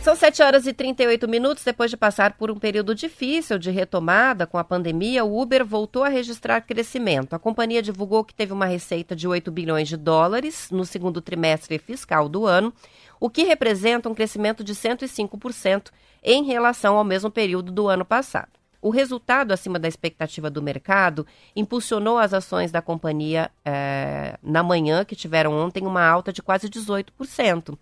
São 7 horas e 38 minutos. Depois de passar por um período difícil de retomada com a pandemia, o Uber voltou a registrar crescimento. A companhia divulgou que teve uma receita de 8 bilhões de dólares no segundo trimestre fiscal do ano, o que representa um crescimento de 105% em relação ao mesmo período do ano passado. O resultado acima da expectativa do mercado impulsionou as ações da companhia eh, na manhã, que tiveram ontem uma alta de quase 18%.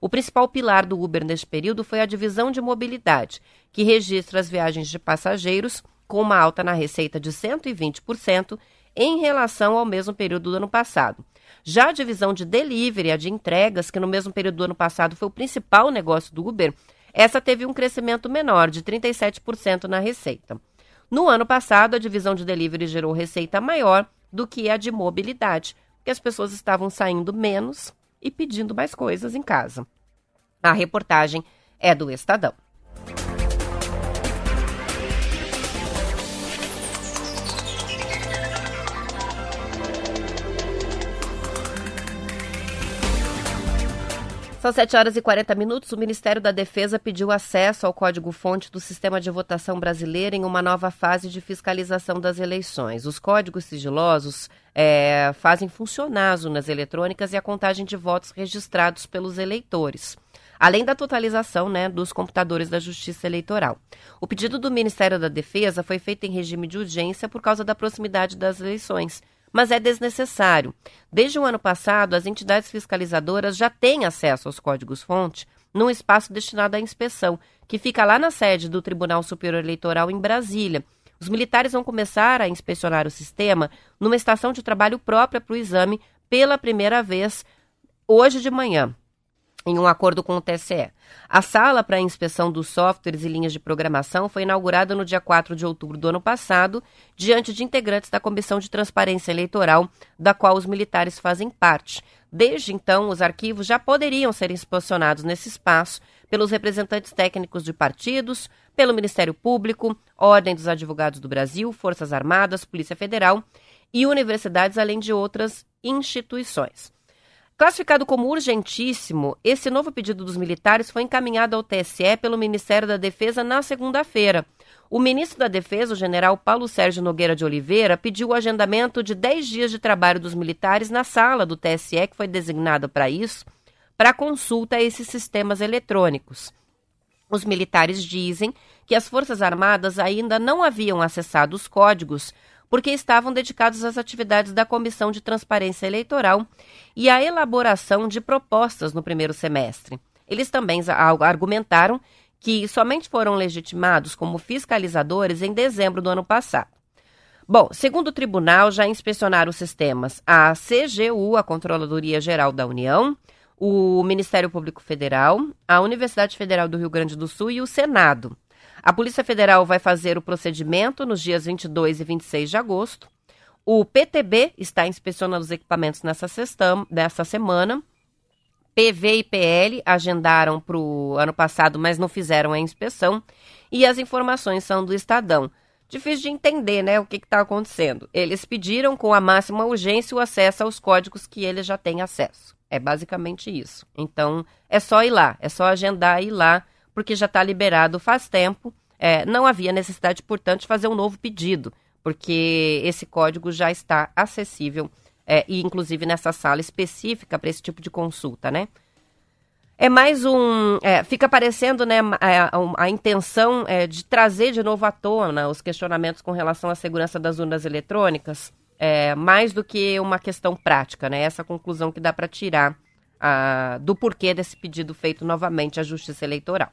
O principal pilar do Uber neste período foi a divisão de mobilidade, que registra as viagens de passageiros com uma alta na receita de 120% em relação ao mesmo período do ano passado. Já a divisão de delivery, a de entregas, que no mesmo período do ano passado foi o principal negócio do Uber, essa teve um crescimento menor, de 37% na receita. No ano passado, a divisão de delivery gerou receita maior do que a de mobilidade, porque as pessoas estavam saindo menos e pedindo mais coisas em casa. A reportagem é do Estadão. São 7 horas e 40 minutos. O Ministério da Defesa pediu acesso ao código-fonte do Sistema de Votação Brasileiro em uma nova fase de fiscalização das eleições. Os códigos sigilosos é, fazem funcionar as urnas eletrônicas e a contagem de votos registrados pelos eleitores além da totalização né, dos computadores da Justiça Eleitoral. O pedido do Ministério da Defesa foi feito em regime de urgência por causa da proximidade das eleições mas é desnecessário. Desde o ano passado, as entidades fiscalizadoras já têm acesso aos códigos-fonte num espaço destinado à inspeção, que fica lá na sede do Tribunal Superior Eleitoral em Brasília. Os militares vão começar a inspecionar o sistema numa estação de trabalho própria para o exame pela primeira vez hoje de manhã em um acordo com o TSE. A sala para inspeção dos softwares e linhas de programação foi inaugurada no dia 4 de outubro do ano passado, diante de integrantes da Comissão de Transparência Eleitoral, da qual os militares fazem parte. Desde então, os arquivos já poderiam ser inspecionados nesse espaço pelos representantes técnicos de partidos, pelo Ministério Público, Ordem dos Advogados do Brasil, Forças Armadas, Polícia Federal e universidades, além de outras instituições. Classificado como urgentíssimo, esse novo pedido dos militares foi encaminhado ao TSE pelo Ministério da Defesa na segunda-feira. O ministro da Defesa, o general Paulo Sérgio Nogueira de Oliveira, pediu o agendamento de 10 dias de trabalho dos militares na sala do TSE, que foi designada para isso, para consulta a esses sistemas eletrônicos. Os militares dizem que as Forças Armadas ainda não haviam acessado os códigos porque estavam dedicados às atividades da Comissão de Transparência Eleitoral e à elaboração de propostas no primeiro semestre. Eles também argumentaram que somente foram legitimados como fiscalizadores em dezembro do ano passado. Bom, segundo o tribunal, já inspecionaram os sistemas a CGU, a Controladoria Geral da União, o Ministério Público Federal, a Universidade Federal do Rio Grande do Sul e o Senado. A Polícia Federal vai fazer o procedimento nos dias 22 e 26 de agosto. O PTB está inspecionando os equipamentos nessa, sextam, nessa semana. PV e PL agendaram para o ano passado, mas não fizeram a inspeção. E as informações são do Estadão. Difícil de entender né, o que está acontecendo. Eles pediram com a máxima urgência o acesso aos códigos que eles já têm acesso. É basicamente isso. Então, é só ir lá, é só agendar e ir lá porque já está liberado faz tempo. É, não havia necessidade, portanto, de fazer um novo pedido, porque esse código já está acessível, é, e inclusive nessa sala específica para esse tipo de consulta, né? É mais um. É, fica parecendo né, a, a, a intenção é, de trazer de novo à tona os questionamentos com relação à segurança das urnas eletrônicas, é, mais do que uma questão prática, né? Essa conclusão que dá para tirar a, do porquê desse pedido feito novamente à Justiça Eleitoral.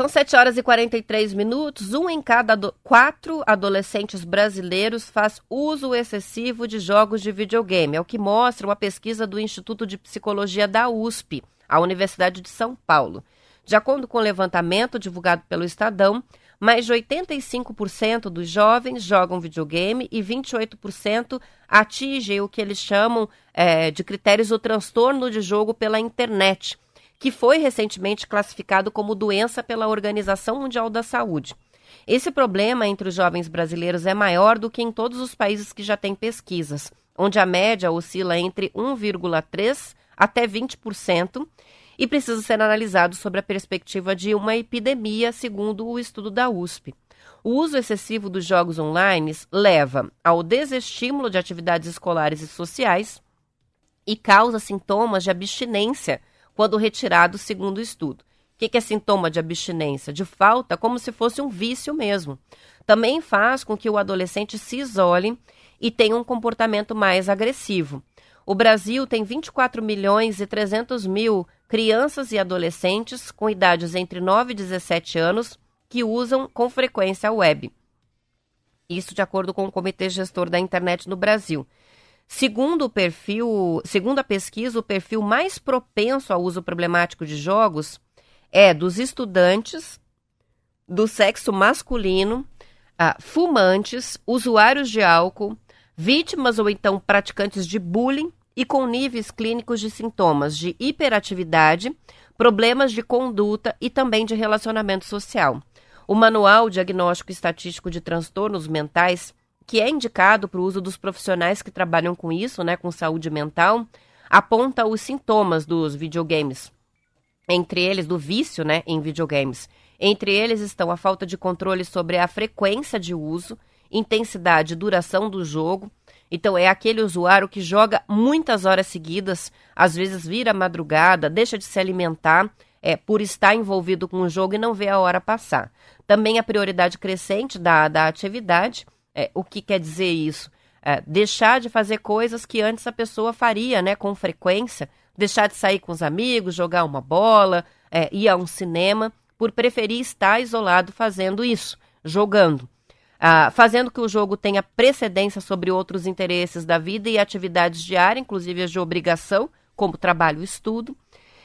São 7 horas e 43 minutos. Um em cada do... quatro adolescentes brasileiros faz uso excessivo de jogos de videogame. É o que mostra uma pesquisa do Instituto de Psicologia da USP, a Universidade de São Paulo. De acordo com o levantamento divulgado pelo Estadão, mais de 85% dos jovens jogam videogame e 28% atingem o que eles chamam é, de critérios do transtorno de jogo pela internet, que foi recentemente classificado como doença pela Organização Mundial da Saúde. Esse problema entre os jovens brasileiros é maior do que em todos os países que já têm pesquisas, onde a média oscila entre 1,3% até 20%, e precisa ser analisado sobre a perspectiva de uma epidemia, segundo o estudo da USP. O uso excessivo dos jogos online leva ao desestímulo de atividades escolares e sociais e causa sintomas de abstinência quando retirado, segundo o estudo. O que é sintoma de abstinência? De falta, como se fosse um vício mesmo. Também faz com que o adolescente se isole e tenha um comportamento mais agressivo. O Brasil tem 24 milhões e 300 mil crianças e adolescentes com idades entre 9 e 17 anos que usam com frequência a web. Isso de acordo com o Comitê Gestor da Internet no Brasil. Segundo o perfil, segundo a pesquisa, o perfil mais propenso ao uso problemático de jogos é dos estudantes do sexo masculino, ah, fumantes, usuários de álcool, vítimas ou então praticantes de bullying e com níveis clínicos de sintomas de hiperatividade, problemas de conduta e também de relacionamento social. O Manual Diagnóstico Estatístico de Transtornos Mentais, que é indicado para o uso dos profissionais que trabalham com isso, né, com saúde mental, aponta os sintomas dos videogames. Entre eles, do vício né, em videogames. Entre eles estão a falta de controle sobre a frequência de uso, intensidade e duração do jogo, então é aquele usuário que joga muitas horas seguidas, às vezes vira madrugada, deixa de se alimentar é, por estar envolvido com o jogo e não vê a hora passar. Também a prioridade crescente da, da atividade, é, o que quer dizer isso? É, deixar de fazer coisas que antes a pessoa faria né, com frequência, deixar de sair com os amigos, jogar uma bola, é, ir a um cinema, por preferir estar isolado fazendo isso, jogando ah, fazendo que o jogo tenha precedência sobre outros interesses da vida e atividades diárias, inclusive as de obrigação, como trabalho e estudo,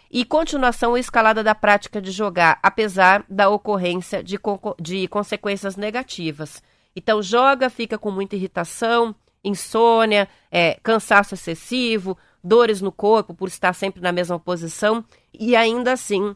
e continuação ou escalada da prática de jogar, apesar da ocorrência de, de consequências negativas. Então, joga, fica com muita irritação, insônia, é, cansaço excessivo, dores no corpo por estar sempre na mesma posição e ainda assim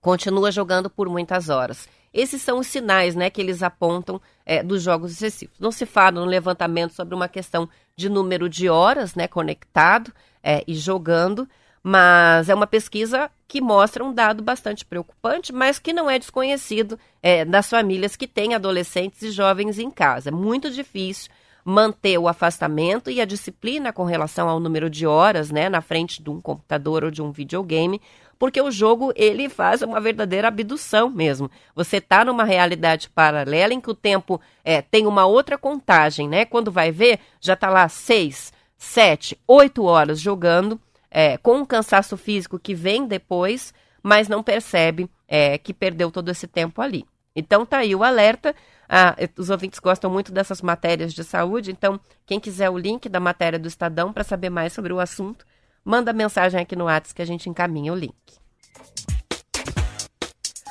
continua jogando por muitas horas. Esses são os sinais né, que eles apontam é, dos jogos excessivos. Não se fala no levantamento sobre uma questão de número de horas né, conectado é, e jogando, mas é uma pesquisa que mostra um dado bastante preocupante, mas que não é desconhecido é, das famílias que têm adolescentes e jovens em casa. É muito difícil manter o afastamento e a disciplina com relação ao número de horas, né, na frente de um computador ou de um videogame, porque o jogo ele faz uma verdadeira abdução mesmo. Você está numa realidade paralela em que o tempo é, tem uma outra contagem, né? Quando vai ver, já está lá seis, sete, oito horas jogando, é, com um cansaço físico que vem depois, mas não percebe é, que perdeu todo esse tempo ali. Então tá aí o alerta. Ah, os ouvintes gostam muito dessas matérias de saúde, então quem quiser o link da matéria do Estadão para saber mais sobre o assunto, manda mensagem aqui no WhatsApp que a gente encaminha o link.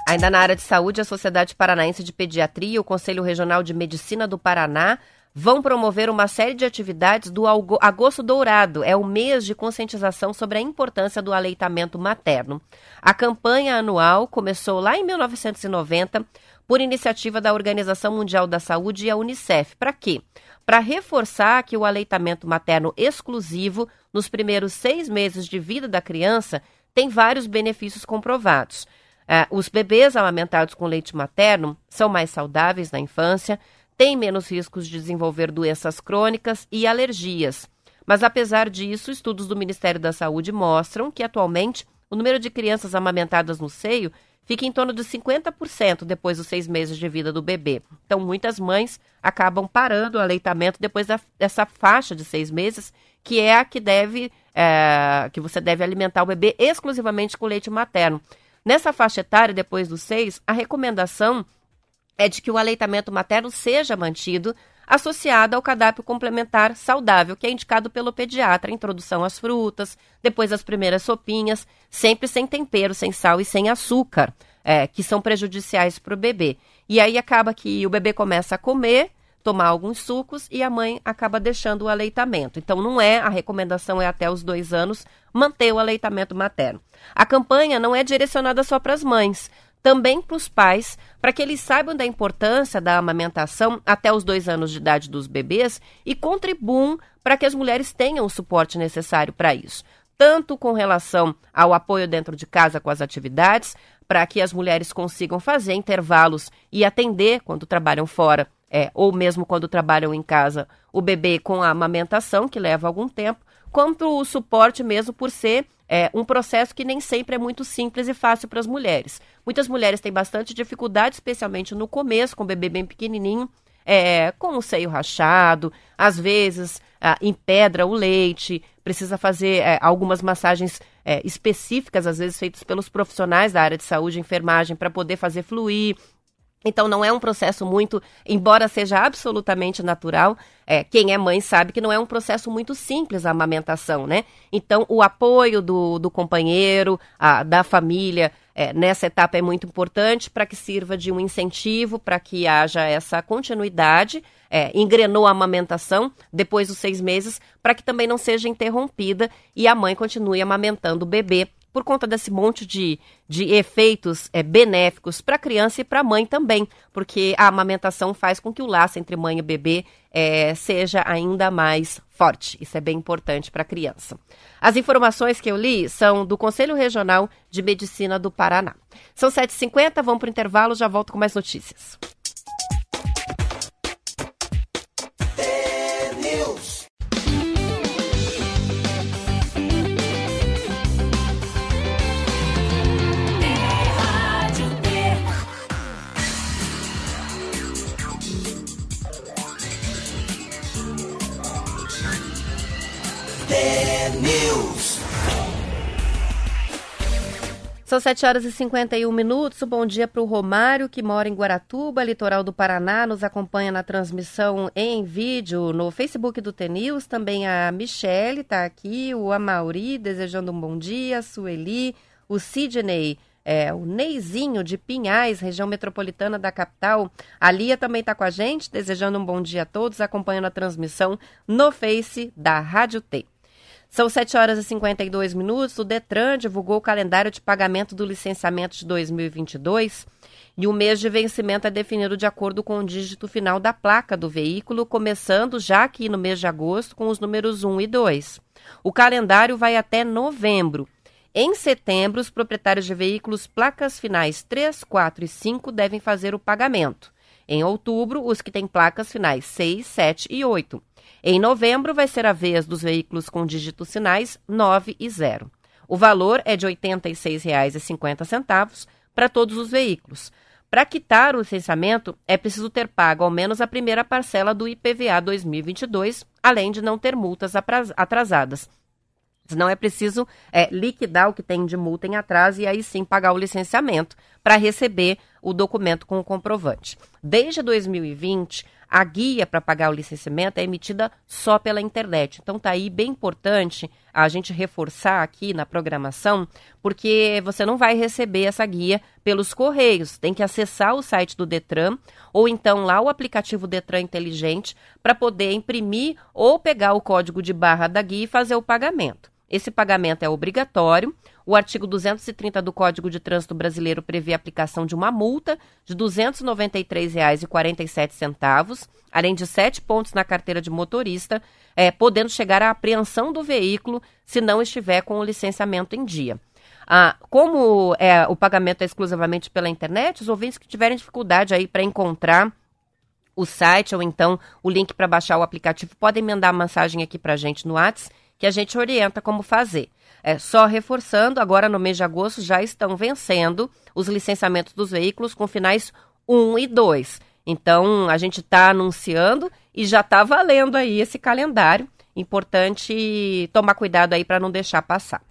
Ainda na área de saúde, a Sociedade Paranaense de Pediatria e o Conselho Regional de Medicina do Paraná vão promover uma série de atividades do Agosto Dourado. É o mês de conscientização sobre a importância do aleitamento materno. A campanha anual começou lá em 1990 por iniciativa da Organização Mundial da Saúde e a Unicef. Para quê? Para reforçar que o aleitamento materno exclusivo nos primeiros seis meses de vida da criança tem vários benefícios comprovados. Uh, os bebês amamentados com leite materno são mais saudáveis na infância, têm menos riscos de desenvolver doenças crônicas e alergias. Mas, apesar disso, estudos do Ministério da Saúde mostram que, atualmente, o número de crianças amamentadas no seio fica em torno de 50% depois dos seis meses de vida do bebê. Então, muitas mães acabam parando o aleitamento depois dessa faixa de seis meses, que é a que deve, é, que você deve alimentar o bebê exclusivamente com leite materno. Nessa faixa etária, depois dos seis, a recomendação é de que o aleitamento materno seja mantido associado ao cardápio complementar saudável, que é indicado pelo pediatra, introdução às frutas, depois as primeiras sopinhas, sempre sem tempero, sem sal e sem açúcar, é, que são prejudiciais para o bebê. E aí acaba que o bebê começa a comer, tomar alguns sucos e a mãe acaba deixando o aleitamento. Então, não é, a recomendação é até os dois anos manter o aleitamento materno. A campanha não é direcionada só para as mães, também para os pais, para que eles saibam da importância da amamentação até os dois anos de idade dos bebês e contribuam para que as mulheres tenham o suporte necessário para isso. Tanto com relação ao apoio dentro de casa com as atividades, para que as mulheres consigam fazer intervalos e atender quando trabalham fora é, ou mesmo quando trabalham em casa, o bebê com a amamentação, que leva algum tempo, quanto o suporte mesmo por ser é, um processo que nem sempre é muito simples e fácil para as mulheres. Muitas mulheres têm bastante dificuldade, especialmente no começo, com o bebê bem pequenininho, é, com o seio rachado, às vezes ah, empedra o leite, precisa fazer é, algumas massagens é, específicas, às vezes feitas pelos profissionais da área de saúde, enfermagem, para poder fazer fluir. Então não é um processo muito, embora seja absolutamente natural, é, quem é mãe sabe que não é um processo muito simples a amamentação, né? Então o apoio do, do companheiro, a, da família é, nessa etapa é muito importante para que sirva de um incentivo, para que haja essa continuidade. É, engrenou a amamentação depois dos seis meses, para que também não seja interrompida e a mãe continue amamentando o bebê por conta desse monte de, de efeitos é, benéficos para a criança e para a mãe também, porque a amamentação faz com que o laço entre mãe e bebê é, seja ainda mais forte. Isso é bem importante para a criança. As informações que eu li são do Conselho Regional de Medicina do Paraná. São 7h50, vamos para o intervalo, já volto com mais notícias. News. São 7 horas e 51 minutos. Bom dia para o Romário, que mora em Guaratuba, litoral do Paraná, nos acompanha na transmissão em vídeo no Facebook do TNews. Também a Michele está aqui, o Amauri desejando um bom dia, a Sueli, o Sidney é, o Neizinho de Pinhais, região metropolitana da capital. A Lia também está com a gente, desejando um bom dia a todos, acompanhando a transmissão no Face da Rádio T. São 7 horas e 52 minutos. O Detran divulgou o calendário de pagamento do licenciamento de 2022 e o mês de vencimento é definido de acordo com o dígito final da placa do veículo, começando já aqui no mês de agosto com os números 1 e 2. O calendário vai até novembro. Em setembro, os proprietários de veículos placas finais 3, 4 e 5 devem fazer o pagamento. Em outubro, os que têm placas finais 6, 7 e 8. Em novembro, vai ser a vez dos veículos com dígitos sinais 9 e 0. O valor é de R$ 86,50 para todos os veículos. Para quitar o licenciamento, é preciso ter pago ao menos a primeira parcela do IPVA 2022, além de não ter multas atrasadas. Não é preciso é, liquidar o que tem de multa em atraso e aí sim pagar o licenciamento para receber o documento com o comprovante. Desde 2020, a guia para pagar o licenciamento é emitida só pela internet. Então tá aí bem importante a gente reforçar aqui na programação, porque você não vai receber essa guia pelos correios. Tem que acessar o site do Detran ou então lá o aplicativo Detran Inteligente para poder imprimir ou pegar o código de barra da guia e fazer o pagamento. Esse pagamento é obrigatório. O artigo 230 do Código de Trânsito Brasileiro prevê a aplicação de uma multa de R$ 293,47, além de sete pontos na carteira de motorista, é, podendo chegar à apreensão do veículo se não estiver com o licenciamento em dia. Ah, como é, o pagamento é exclusivamente pela internet, os ouvintes que tiverem dificuldade aí para encontrar o site ou então o link para baixar o aplicativo, podem mandar mensagem aqui para a gente no WhatsApp, que a gente orienta como fazer. É, só reforçando, agora no mês de agosto já estão vencendo os licenciamentos dos veículos com finais 1 e 2. Então, a gente está anunciando e já está valendo aí esse calendário. Importante tomar cuidado aí para não deixar passar.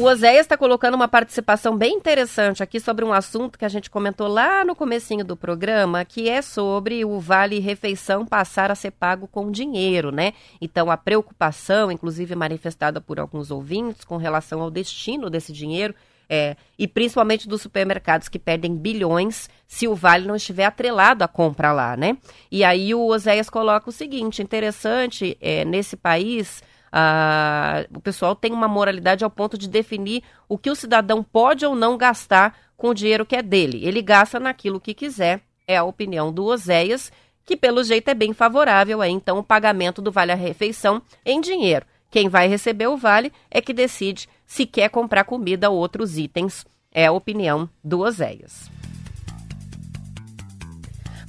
O Oséias está colocando uma participação bem interessante aqui sobre um assunto que a gente comentou lá no comecinho do programa, que é sobre o Vale Refeição passar a ser pago com dinheiro, né? Então, a preocupação, inclusive manifestada por alguns ouvintes, com relação ao destino desse dinheiro, é, e principalmente dos supermercados que perdem bilhões se o vale não estiver atrelado à compra lá, né? E aí o Oséias coloca o seguinte: interessante, é, nesse país ah, o pessoal tem uma moralidade ao ponto de definir o que o cidadão pode ou não gastar com o dinheiro que é dele. Ele gasta naquilo que quiser, é a opinião do Oséias, que pelo jeito é bem favorável a então o pagamento do vale-refeição em dinheiro. Quem vai receber o vale é que decide se quer comprar comida ou outros itens. É a opinião do Oséias.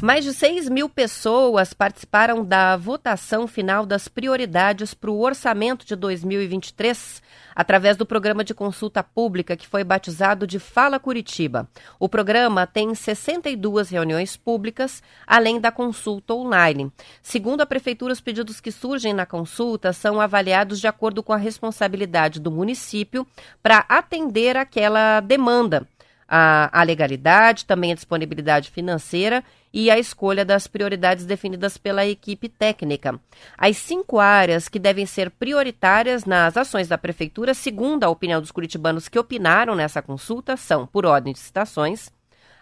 Mais de 6 mil pessoas participaram da votação final das prioridades para o orçamento de 2023 através do programa de consulta pública que foi batizado de Fala Curitiba. O programa tem 62 reuniões públicas, além da consulta online. Segundo a Prefeitura, os pedidos que surgem na consulta são avaliados de acordo com a responsabilidade do município para atender aquela demanda a, a legalidade, também a disponibilidade financeira e a escolha das prioridades definidas pela equipe técnica. As cinco áreas que devem ser prioritárias nas ações da Prefeitura, segundo a opinião dos curitibanos que opinaram nessa consulta, são, por ordem de citações,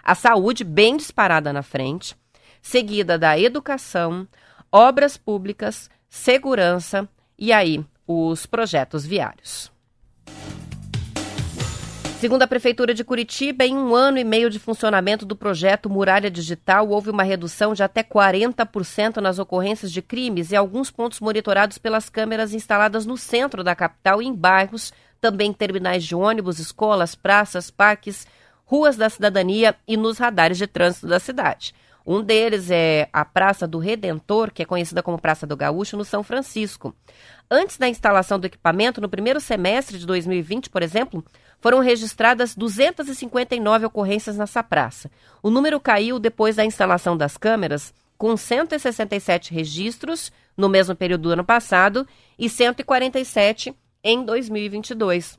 a saúde bem disparada na frente, seguida da educação, obras públicas, segurança e aí os projetos viários. Segundo a Prefeitura de Curitiba, em um ano e meio de funcionamento do projeto Muralha Digital, houve uma redução de até 40% nas ocorrências de crimes e alguns pontos monitorados pelas câmeras instaladas no centro da capital e em bairros, também terminais de ônibus, escolas, praças, parques, ruas da cidadania e nos radares de trânsito da cidade. Um deles é a Praça do Redentor, que é conhecida como Praça do Gaúcho, no São Francisco. Antes da instalação do equipamento, no primeiro semestre de 2020, por exemplo, foram registradas 259 ocorrências nessa praça. O número caiu depois da instalação das câmeras, com 167 registros no mesmo período do ano passado e 147 em 2022.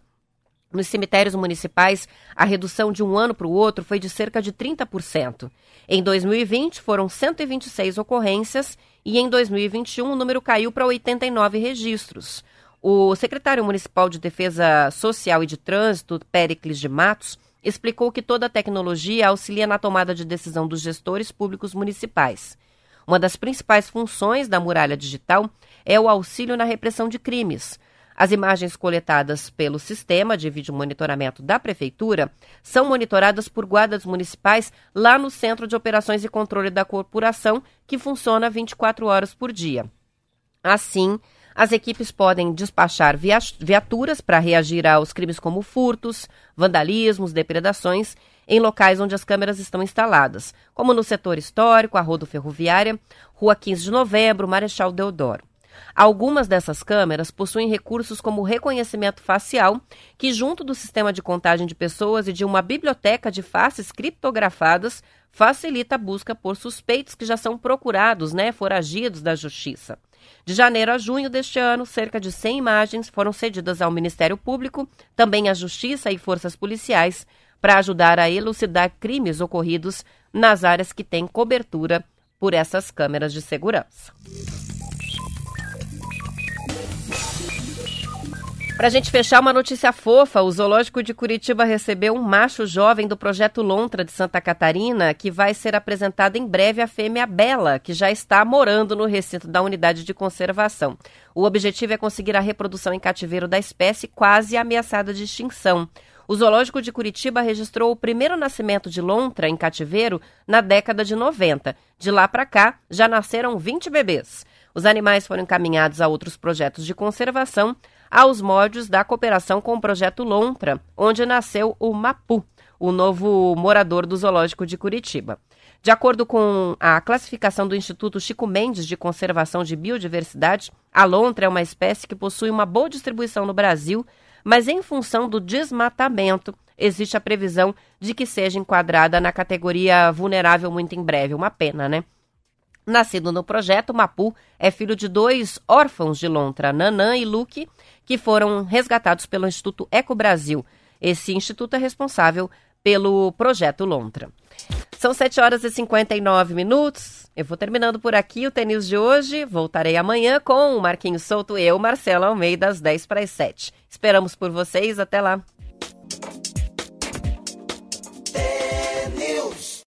Nos cemitérios municipais, a redução de um ano para o outro foi de cerca de 30%. Em 2020, foram 126 ocorrências e em 2021 o número caiu para 89 registros. O secretário municipal de Defesa Social e de Trânsito, Péricles de Matos, explicou que toda a tecnologia auxilia na tomada de decisão dos gestores públicos municipais. Uma das principais funções da muralha digital é o auxílio na repressão de crimes. As imagens coletadas pelo sistema de vídeo monitoramento da Prefeitura são monitoradas por guardas municipais lá no Centro de Operações e Controle da Corporação, que funciona 24 horas por dia. Assim, As equipes podem despachar viaturas para reagir aos crimes como furtos, vandalismos, depredações em locais onde as câmeras estão instaladas, como no setor histórico, a Rodo Ferroviária, Rua 15 de Novembro, Marechal Deodoro. Algumas dessas câmeras possuem recursos como reconhecimento facial, que, junto do sistema de contagem de pessoas e de uma biblioteca de faces criptografadas, facilita a busca por suspeitos que já são procurados, né, foragidos da justiça. De janeiro a junho deste ano, cerca de 100 imagens foram cedidas ao Ministério Público, também à Justiça e forças policiais, para ajudar a elucidar crimes ocorridos nas áreas que têm cobertura por essas câmeras de segurança. Para a gente fechar uma notícia fofa, o Zoológico de Curitiba recebeu um macho jovem do projeto Lontra de Santa Catarina, que vai ser apresentado em breve à fêmea Bela, que já está morando no recinto da unidade de conservação. O objetivo é conseguir a reprodução em cativeiro da espécie quase ameaçada de extinção. O Zoológico de Curitiba registrou o primeiro nascimento de lontra em cativeiro na década de 90. De lá para cá, já nasceram 20 bebês. Os animais foram encaminhados a outros projetos de conservação, aos moldes da cooperação com o projeto Lontra, onde nasceu o Mapu, o novo morador do Zoológico de Curitiba. De acordo com a classificação do Instituto Chico Mendes de Conservação de Biodiversidade, a lontra é uma espécie que possui uma boa distribuição no Brasil, mas em função do desmatamento, existe a previsão de que seja enquadrada na categoria vulnerável muito em breve. Uma pena, né? Nascido no projeto, Mapu é filho de dois órfãos de lontra, Nanã e Luke, que foram resgatados pelo Instituto Eco Brasil. Esse instituto é responsável pelo projeto Lontra. São 7 horas e 59 minutos. Eu vou terminando por aqui o tênis de hoje. Voltarei amanhã com o Marquinhos Souto e eu, Marcelo Almeida, às 10 para as 7. Esperamos por vocês. Até lá.